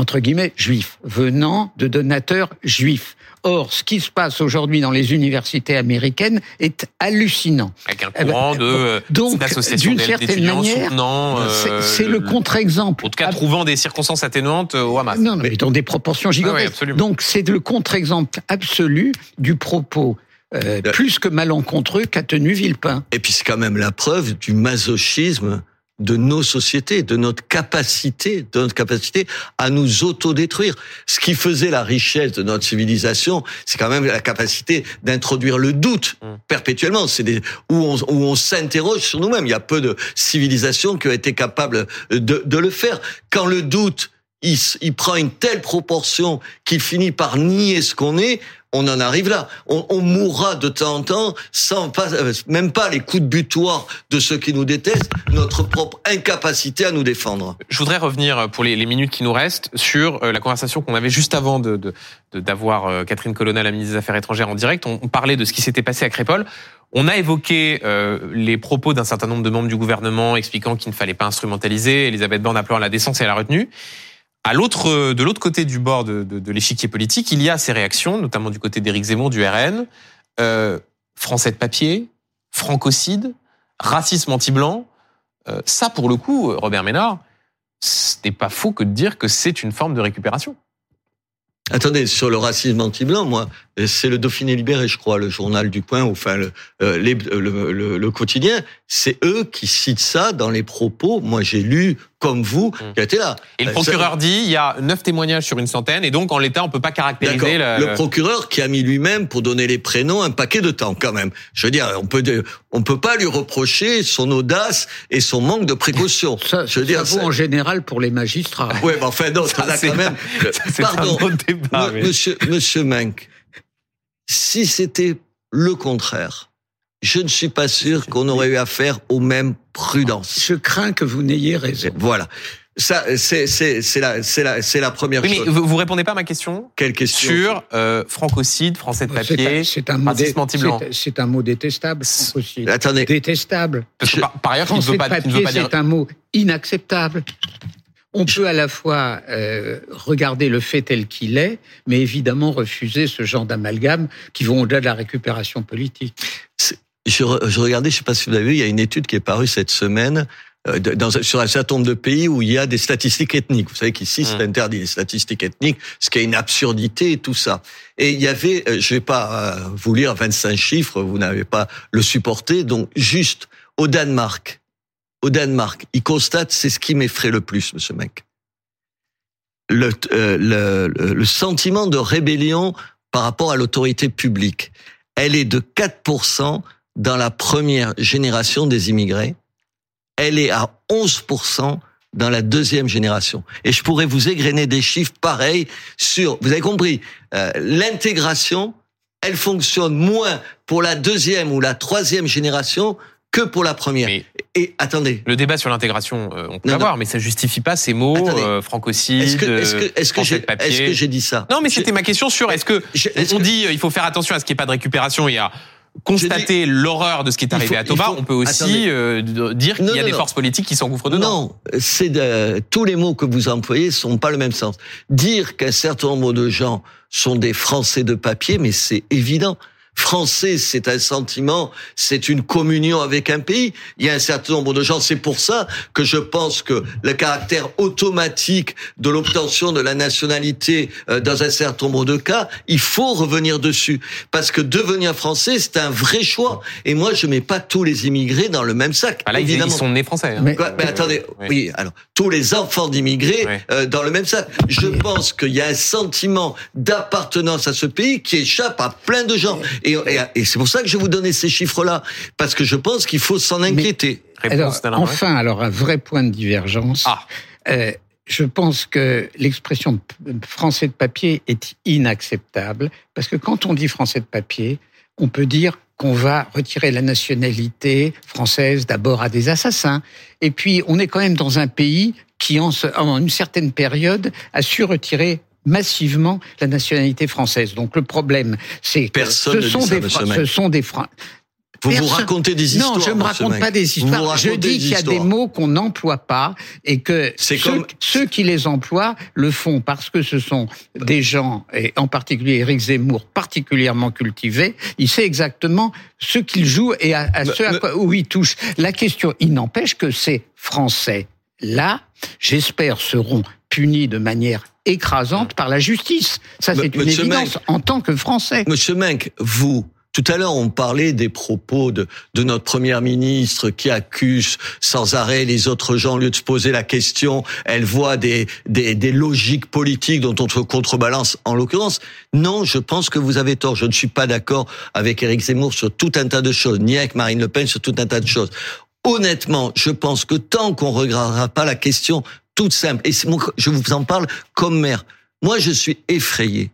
entre guillemets juif, venant de donateurs juifs. Or, ce qui se passe aujourd'hui dans les universités américaines est hallucinant. Avec un courant de euh, donc d'une certaine manière, euh, c'est le, contre-exemple. En tout cas, trouvant des circonstances atténuantes euh, au Hamas. Non, mais dans des proportions gigantesques. donc, c'est le contre-exemple absolu du propos euh, plus que malencontreux qu'a tenu Villepin. Et puis c'est quand même la preuve du masochisme de nos sociétés, de notre capacité, de notre capacité à nous autodétruire. Ce qui faisait la richesse de notre civilisation, c'est quand même la capacité d'introduire le doute mm. perpétuellement. C'est des où on, où on s'interroge sur nous-mêmes. Il y a peu de civilisations qui ont été capables de, de le faire. Quand le doute il, il prend une telle proportion qu'il finit par nier ce qu'on est, on en arrive là. On, on, mourra de temps en temps sans pas, euh, même pas les coups de butoir de ceux qui nous détestent, notre propre incapacité à nous défendre. Je voudrais revenir euh, pour les, les minutes qui nous restent sur euh, la conversation qu'on avait juste avant de d'avoir Catherine Colonna, la ministre des Affaires étrangères, en direct. On, parlait de ce qui s'était passé à Crépol. On a évoqué euh, les propos d'un certain nombre de membres du gouvernement expliquant qu'il ne fallait pas instrumentaliser, Elisabeth Borne appelant à la décence et à la retenue. À l'autre, de l'autre côté du bord de, l'échiquier politique, il y a ces réactions, notamment du côté d'Éric Zemmour du RN, euh, français de papier, francocide, racisme anti-blanc. Euh, ça, pour le coup, Robert Ménard, ce n'est pas faux que de dire que c'est une forme de récupération. Attendez, sur le racisme anti-blanc, moi, c'est le Dauphiné libéré, je crois, le journal du Point, enfin le, euh, le, le, le quotidien. C'est eux qui citent ça dans les propos. Moi, j'ai lu comme vous, mmh. qui a été là. Et le euh, procureur dit, il y a neuf témoignages sur une centaine, et donc en l'état, on peut pas caractériser le... le procureur qui a mis lui-même pour donner les prénoms un paquet de temps quand même. Je veux dire, on peut on peut pas lui reprocher son audace et son manque de précaution. Ça, je veux dire, ça vaut en général pour les magistrats. Oui, mais enfin non, ça, quand même. Pardon, un débat, mais... Monsieur Monsieur Menck, si c'était le contraire, je ne suis pas sûr qu'on aurait eu affaire aux mêmes prudences. Je crains que vous n'ayez raison. Voilà. Ça, c'est c'est c'est la c'est la c'est la première oui, chose. Mais vous, vous répondez pas à ma question. Quelle question Sur euh, francocide, français de papier, c'est un, mot C'est un mot détestable. Francocide. Attendez. Détestable. Parce que par, par ailleurs, français ne veut pas, de papier, ne veut pas dire. C'est un mot inacceptable. On peut à la fois euh, regarder le fait tel qu'il est, mais évidemment refuser ce genre d'amalgame qui vont au-delà de la récupération politique. Je, je regardais, je sais pas si vous avez vu, il y a une étude qui est parue cette semaine euh, dans, sur un certain nombre de pays où il y a des statistiques ethniques. Vous savez qu'ici, c'est mmh. interdit les statistiques ethniques, ce qui est une absurdité et tout ça. Et il y avait, euh, je vais pas euh, vous lire 25 chiffres, vous n'avez pas le supporté, donc juste au Danemark, au Danemark, il constate, c'est ce qui m'effraie le plus, ce mec. Le, euh, le, le sentiment de rébellion par rapport à l'autorité publique, elle est de 4% dans la première génération des immigrés, elle est à 11% dans la deuxième génération. Et je pourrais vous égrener des chiffres pareils sur, vous avez compris, euh, l'intégration, elle fonctionne moins pour la deuxième ou la troisième génération que pour la première. Mais et attendez. Le débat sur l'intégration, euh, on peut l'avoir, mais ça justifie pas ces mots euh, francocide, est-ce que, est-ce que, est-ce que j'ai, est-ce que j'ai dit ça? Non, mais c'était ma question sur est-ce que on dit euh, il faut faire attention à ce qu'il n'y ait pas de récupération et à constater l'horreur de ce qui est arrivé faut- à faut- on peut aussi euh, dire qu'il y a non, des non. forces politiques qui s'engouffrent dedans. Non, c'est de- tous les mots que vous employez sont pas le même sens. Dire qu'un certain nombre de gens sont des Français de papier, mais c'est évident. Français, c'est un sentiment, c'est une communion avec un pays. Il y a un certain nombre de gens. C'est pour ça que je pense que le caractère automatique de l'obtention de la nationalité euh, dans un certain nombre de cas, il faut revenir dessus. Parce que devenir français, c'est un vrai choix. Et moi, je mets pas tous les immigrés dans le même sac. Ah là, ils, ils évidemment. sont nés français. hein. Mais- Quoi mais attendez, oui. oui. alors tous les enfants d'immigrés Oui. euh, dans le même sac. Je pense qu'il y a un sentiment d'appartenance à ce pays qui échappe à plein de gens. Et, et, et c'est pour ça que je vais vous donner ces chiffres-là, parce que je pense qu'il faut s'en inquiéter. Alors, enfin, alors un vrai point de divergence. Ah. Euh, je pense que l'expression français de papier est inacceptable parce que quand on dit français de papier, on peut dire qu'on va retirer la nationalité française d'abord à des assassins. Et puis, on est quand même dans un pays qui, en, ce- en une certaine période, a su retirer massivement la nationalité française. Donc le problème, c'est que ce ne sont, des, Mac. ce sont des Fran- Vous vous Personne- racontez des histoires. non, je me monsieur raconte pas des Vous histoires. vous Je dis qu'il y a des mots qu'on n'emploie pas et que ceux, comme- ceux qui les emploient le font parce que ce sont des gens, et en particulier Éric Zemmour, particulièrement cultivés. Il sait exactement ce qu'il joue et à, à Mais- ce à quoi, où il touche. La question, il n'empêche que ces Français là, j'espère, seront punis de manière écrasante par la justice. Ça, c'est une évidence Menck. en tant que Français. Monsieur Menck, vous, tout à l'heure, on parlait des propos de, de notre première ministre qui accuse sans arrêt les autres gens. Au lieu de se poser la question, elle voit des, des, des logiques politiques dont on se contrebalance. En l'occurrence, non, je pense que vous avez tort. Je ne suis pas d'accord avec Éric Zemmour sur tout un tas de choses, ni avec Marine Le Pen sur tout un tas de choses. Honnêtement, je pense que tant qu'on ne regardera pas la question toute simple, et je vous en parle comme mère, moi je suis effrayé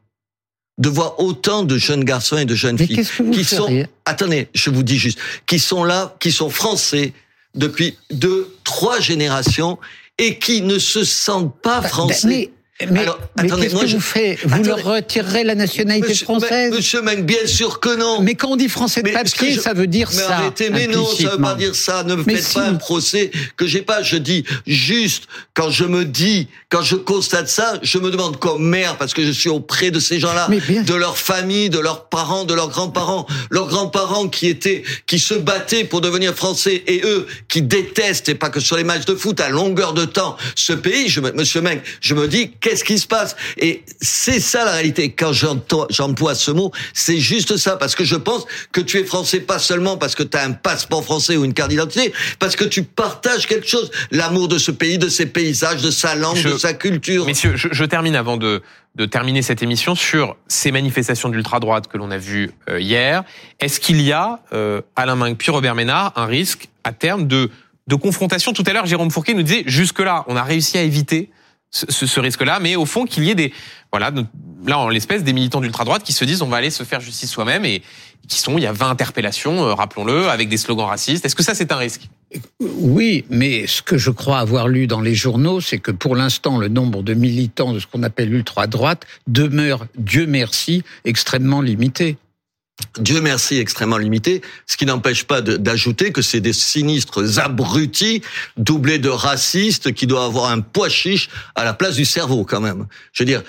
de voir autant de jeunes garçons et de jeunes Mais filles que qui sont, attendez, je vous dis juste, qui sont là, qui sont français depuis deux, trois générations et qui ne se sentent pas français. Mais Mais, Alors, mais qu'est-ce que je... vous faites Vous leur retirerez la nationalité française Monsieur Meng, bien sûr que non. Mais quand on dit français de papier, ça veut dire mais ça. Arrêtez, mais non, ça veut pas dire ça. Ne me faites pas un procès que j'ai pas. Je dis juste quand je me dis, quand je constate ça, je me demande comme mère parce que je suis auprès de ces gens-là, de leur famille, de leurs parents, de leurs grands-parents, leurs grands-parents qui étaient, qui se battaient pour devenir français et eux qui détestent et pas que sur les matchs de foot à longueur de temps ce pays. Je, Monsieur Meng, je me dis qu'est-ce qui se passe? Et c'est ça la réalité. Quand j'emploie ce mot, c'est juste ça parce que je pense que tu es français pas seulement parce que tu as un passeport français ou une carte d'identité, parce que tu partages quelque chose, l'amour de ce pays, de ses paysages, de sa langue, de sa culture. Messieurs, je, je termine avant de de terminer cette émission sur ces manifestations d'ultra-droite que l'on a vues euh, hier. Est-ce qu'il y a, euh, Alain Minc puis Robert Ménard, un risque à terme de, de confrontation? Tout à l'heure, Jérôme Fourquet nous disait, jusque-là, on a réussi à éviter ce, ce risque-là, mais au fond qu'il y ait des, voilà, là en l'espèce des militants d'ultra-droite qui se disent on va aller se faire justice soi-même et qui sont, il y a 20 interpellations, euh, rappelons-le, avec des slogans racistes. Est-ce que ça c'est un risque? Oui, mais ce que je crois avoir lu dans les journaux, c'est que pour l'instant le nombre de militants de ce qu'on appelle l'ultra-droite demeure, Dieu merci, extrêmement limité. Dieu merci, extrêmement limité, ce qui n'empêche pas d'ajouter que c'est des sinistres abrutis, doublés de racistes, qui doivent avoir un poids chiche à la place du cerveau quand même. Je veux dire,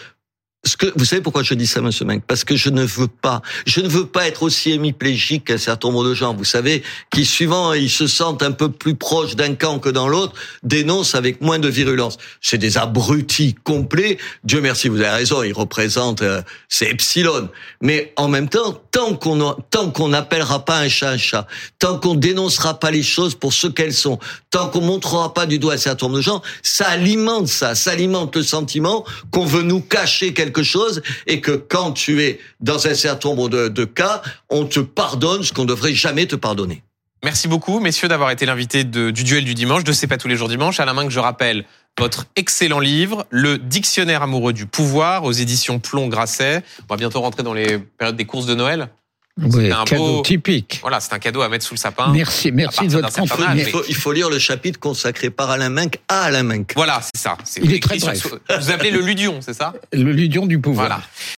ce que, vous savez pourquoi je dis ça, monsieur Meng Parce que je ne veux pas, je ne veux pas être aussi hémiplégique qu'un certain nombre de gens, vous savez, qui suivant ils se sentent un peu plus proches d'un camp que dans l'autre, dénoncent avec moins de virulence. C'est des abrutis complets. Dieu merci, vous avez raison, ils représentent, euh, c'est epsilon. Mais en même temps, tant qu'on tant qu'on n'appellera pas un chat un chat, tant qu'on dénoncera pas les choses pour ce qu'elles sont, tant qu'on montrera pas du doigt un certain nombre de gens, ça alimente ça, ça alimente le sentiment qu'on veut nous cacher quelque chose et que quand tu es dans un certain nombre de, cas, on te pardonne ce qu'on ne devrait jamais te pardonner. Merci beaucoup, messieurs, d'avoir été l'invité du duel du dimanche, de C'est pas tous les jours dimanche. À la main que je rappelle votre excellent livre, Le Dictionnaire amoureux du pouvoir, aux éditions Plomb Grasset. On va bientôt rentrer dans les périodes des courses de Noël. Oui, un cadeau typique. Voilà, c'est un cadeau à mettre sous le sapin. Merci, merci de votre contribution. Il faut, il faut lire le chapitre consacré par Alain Menck à Alain Menck. Voilà, c'est ça. il est très bref. vous appelez le Ludion, c'est ça? Le Ludion du pouvoir. Voilà.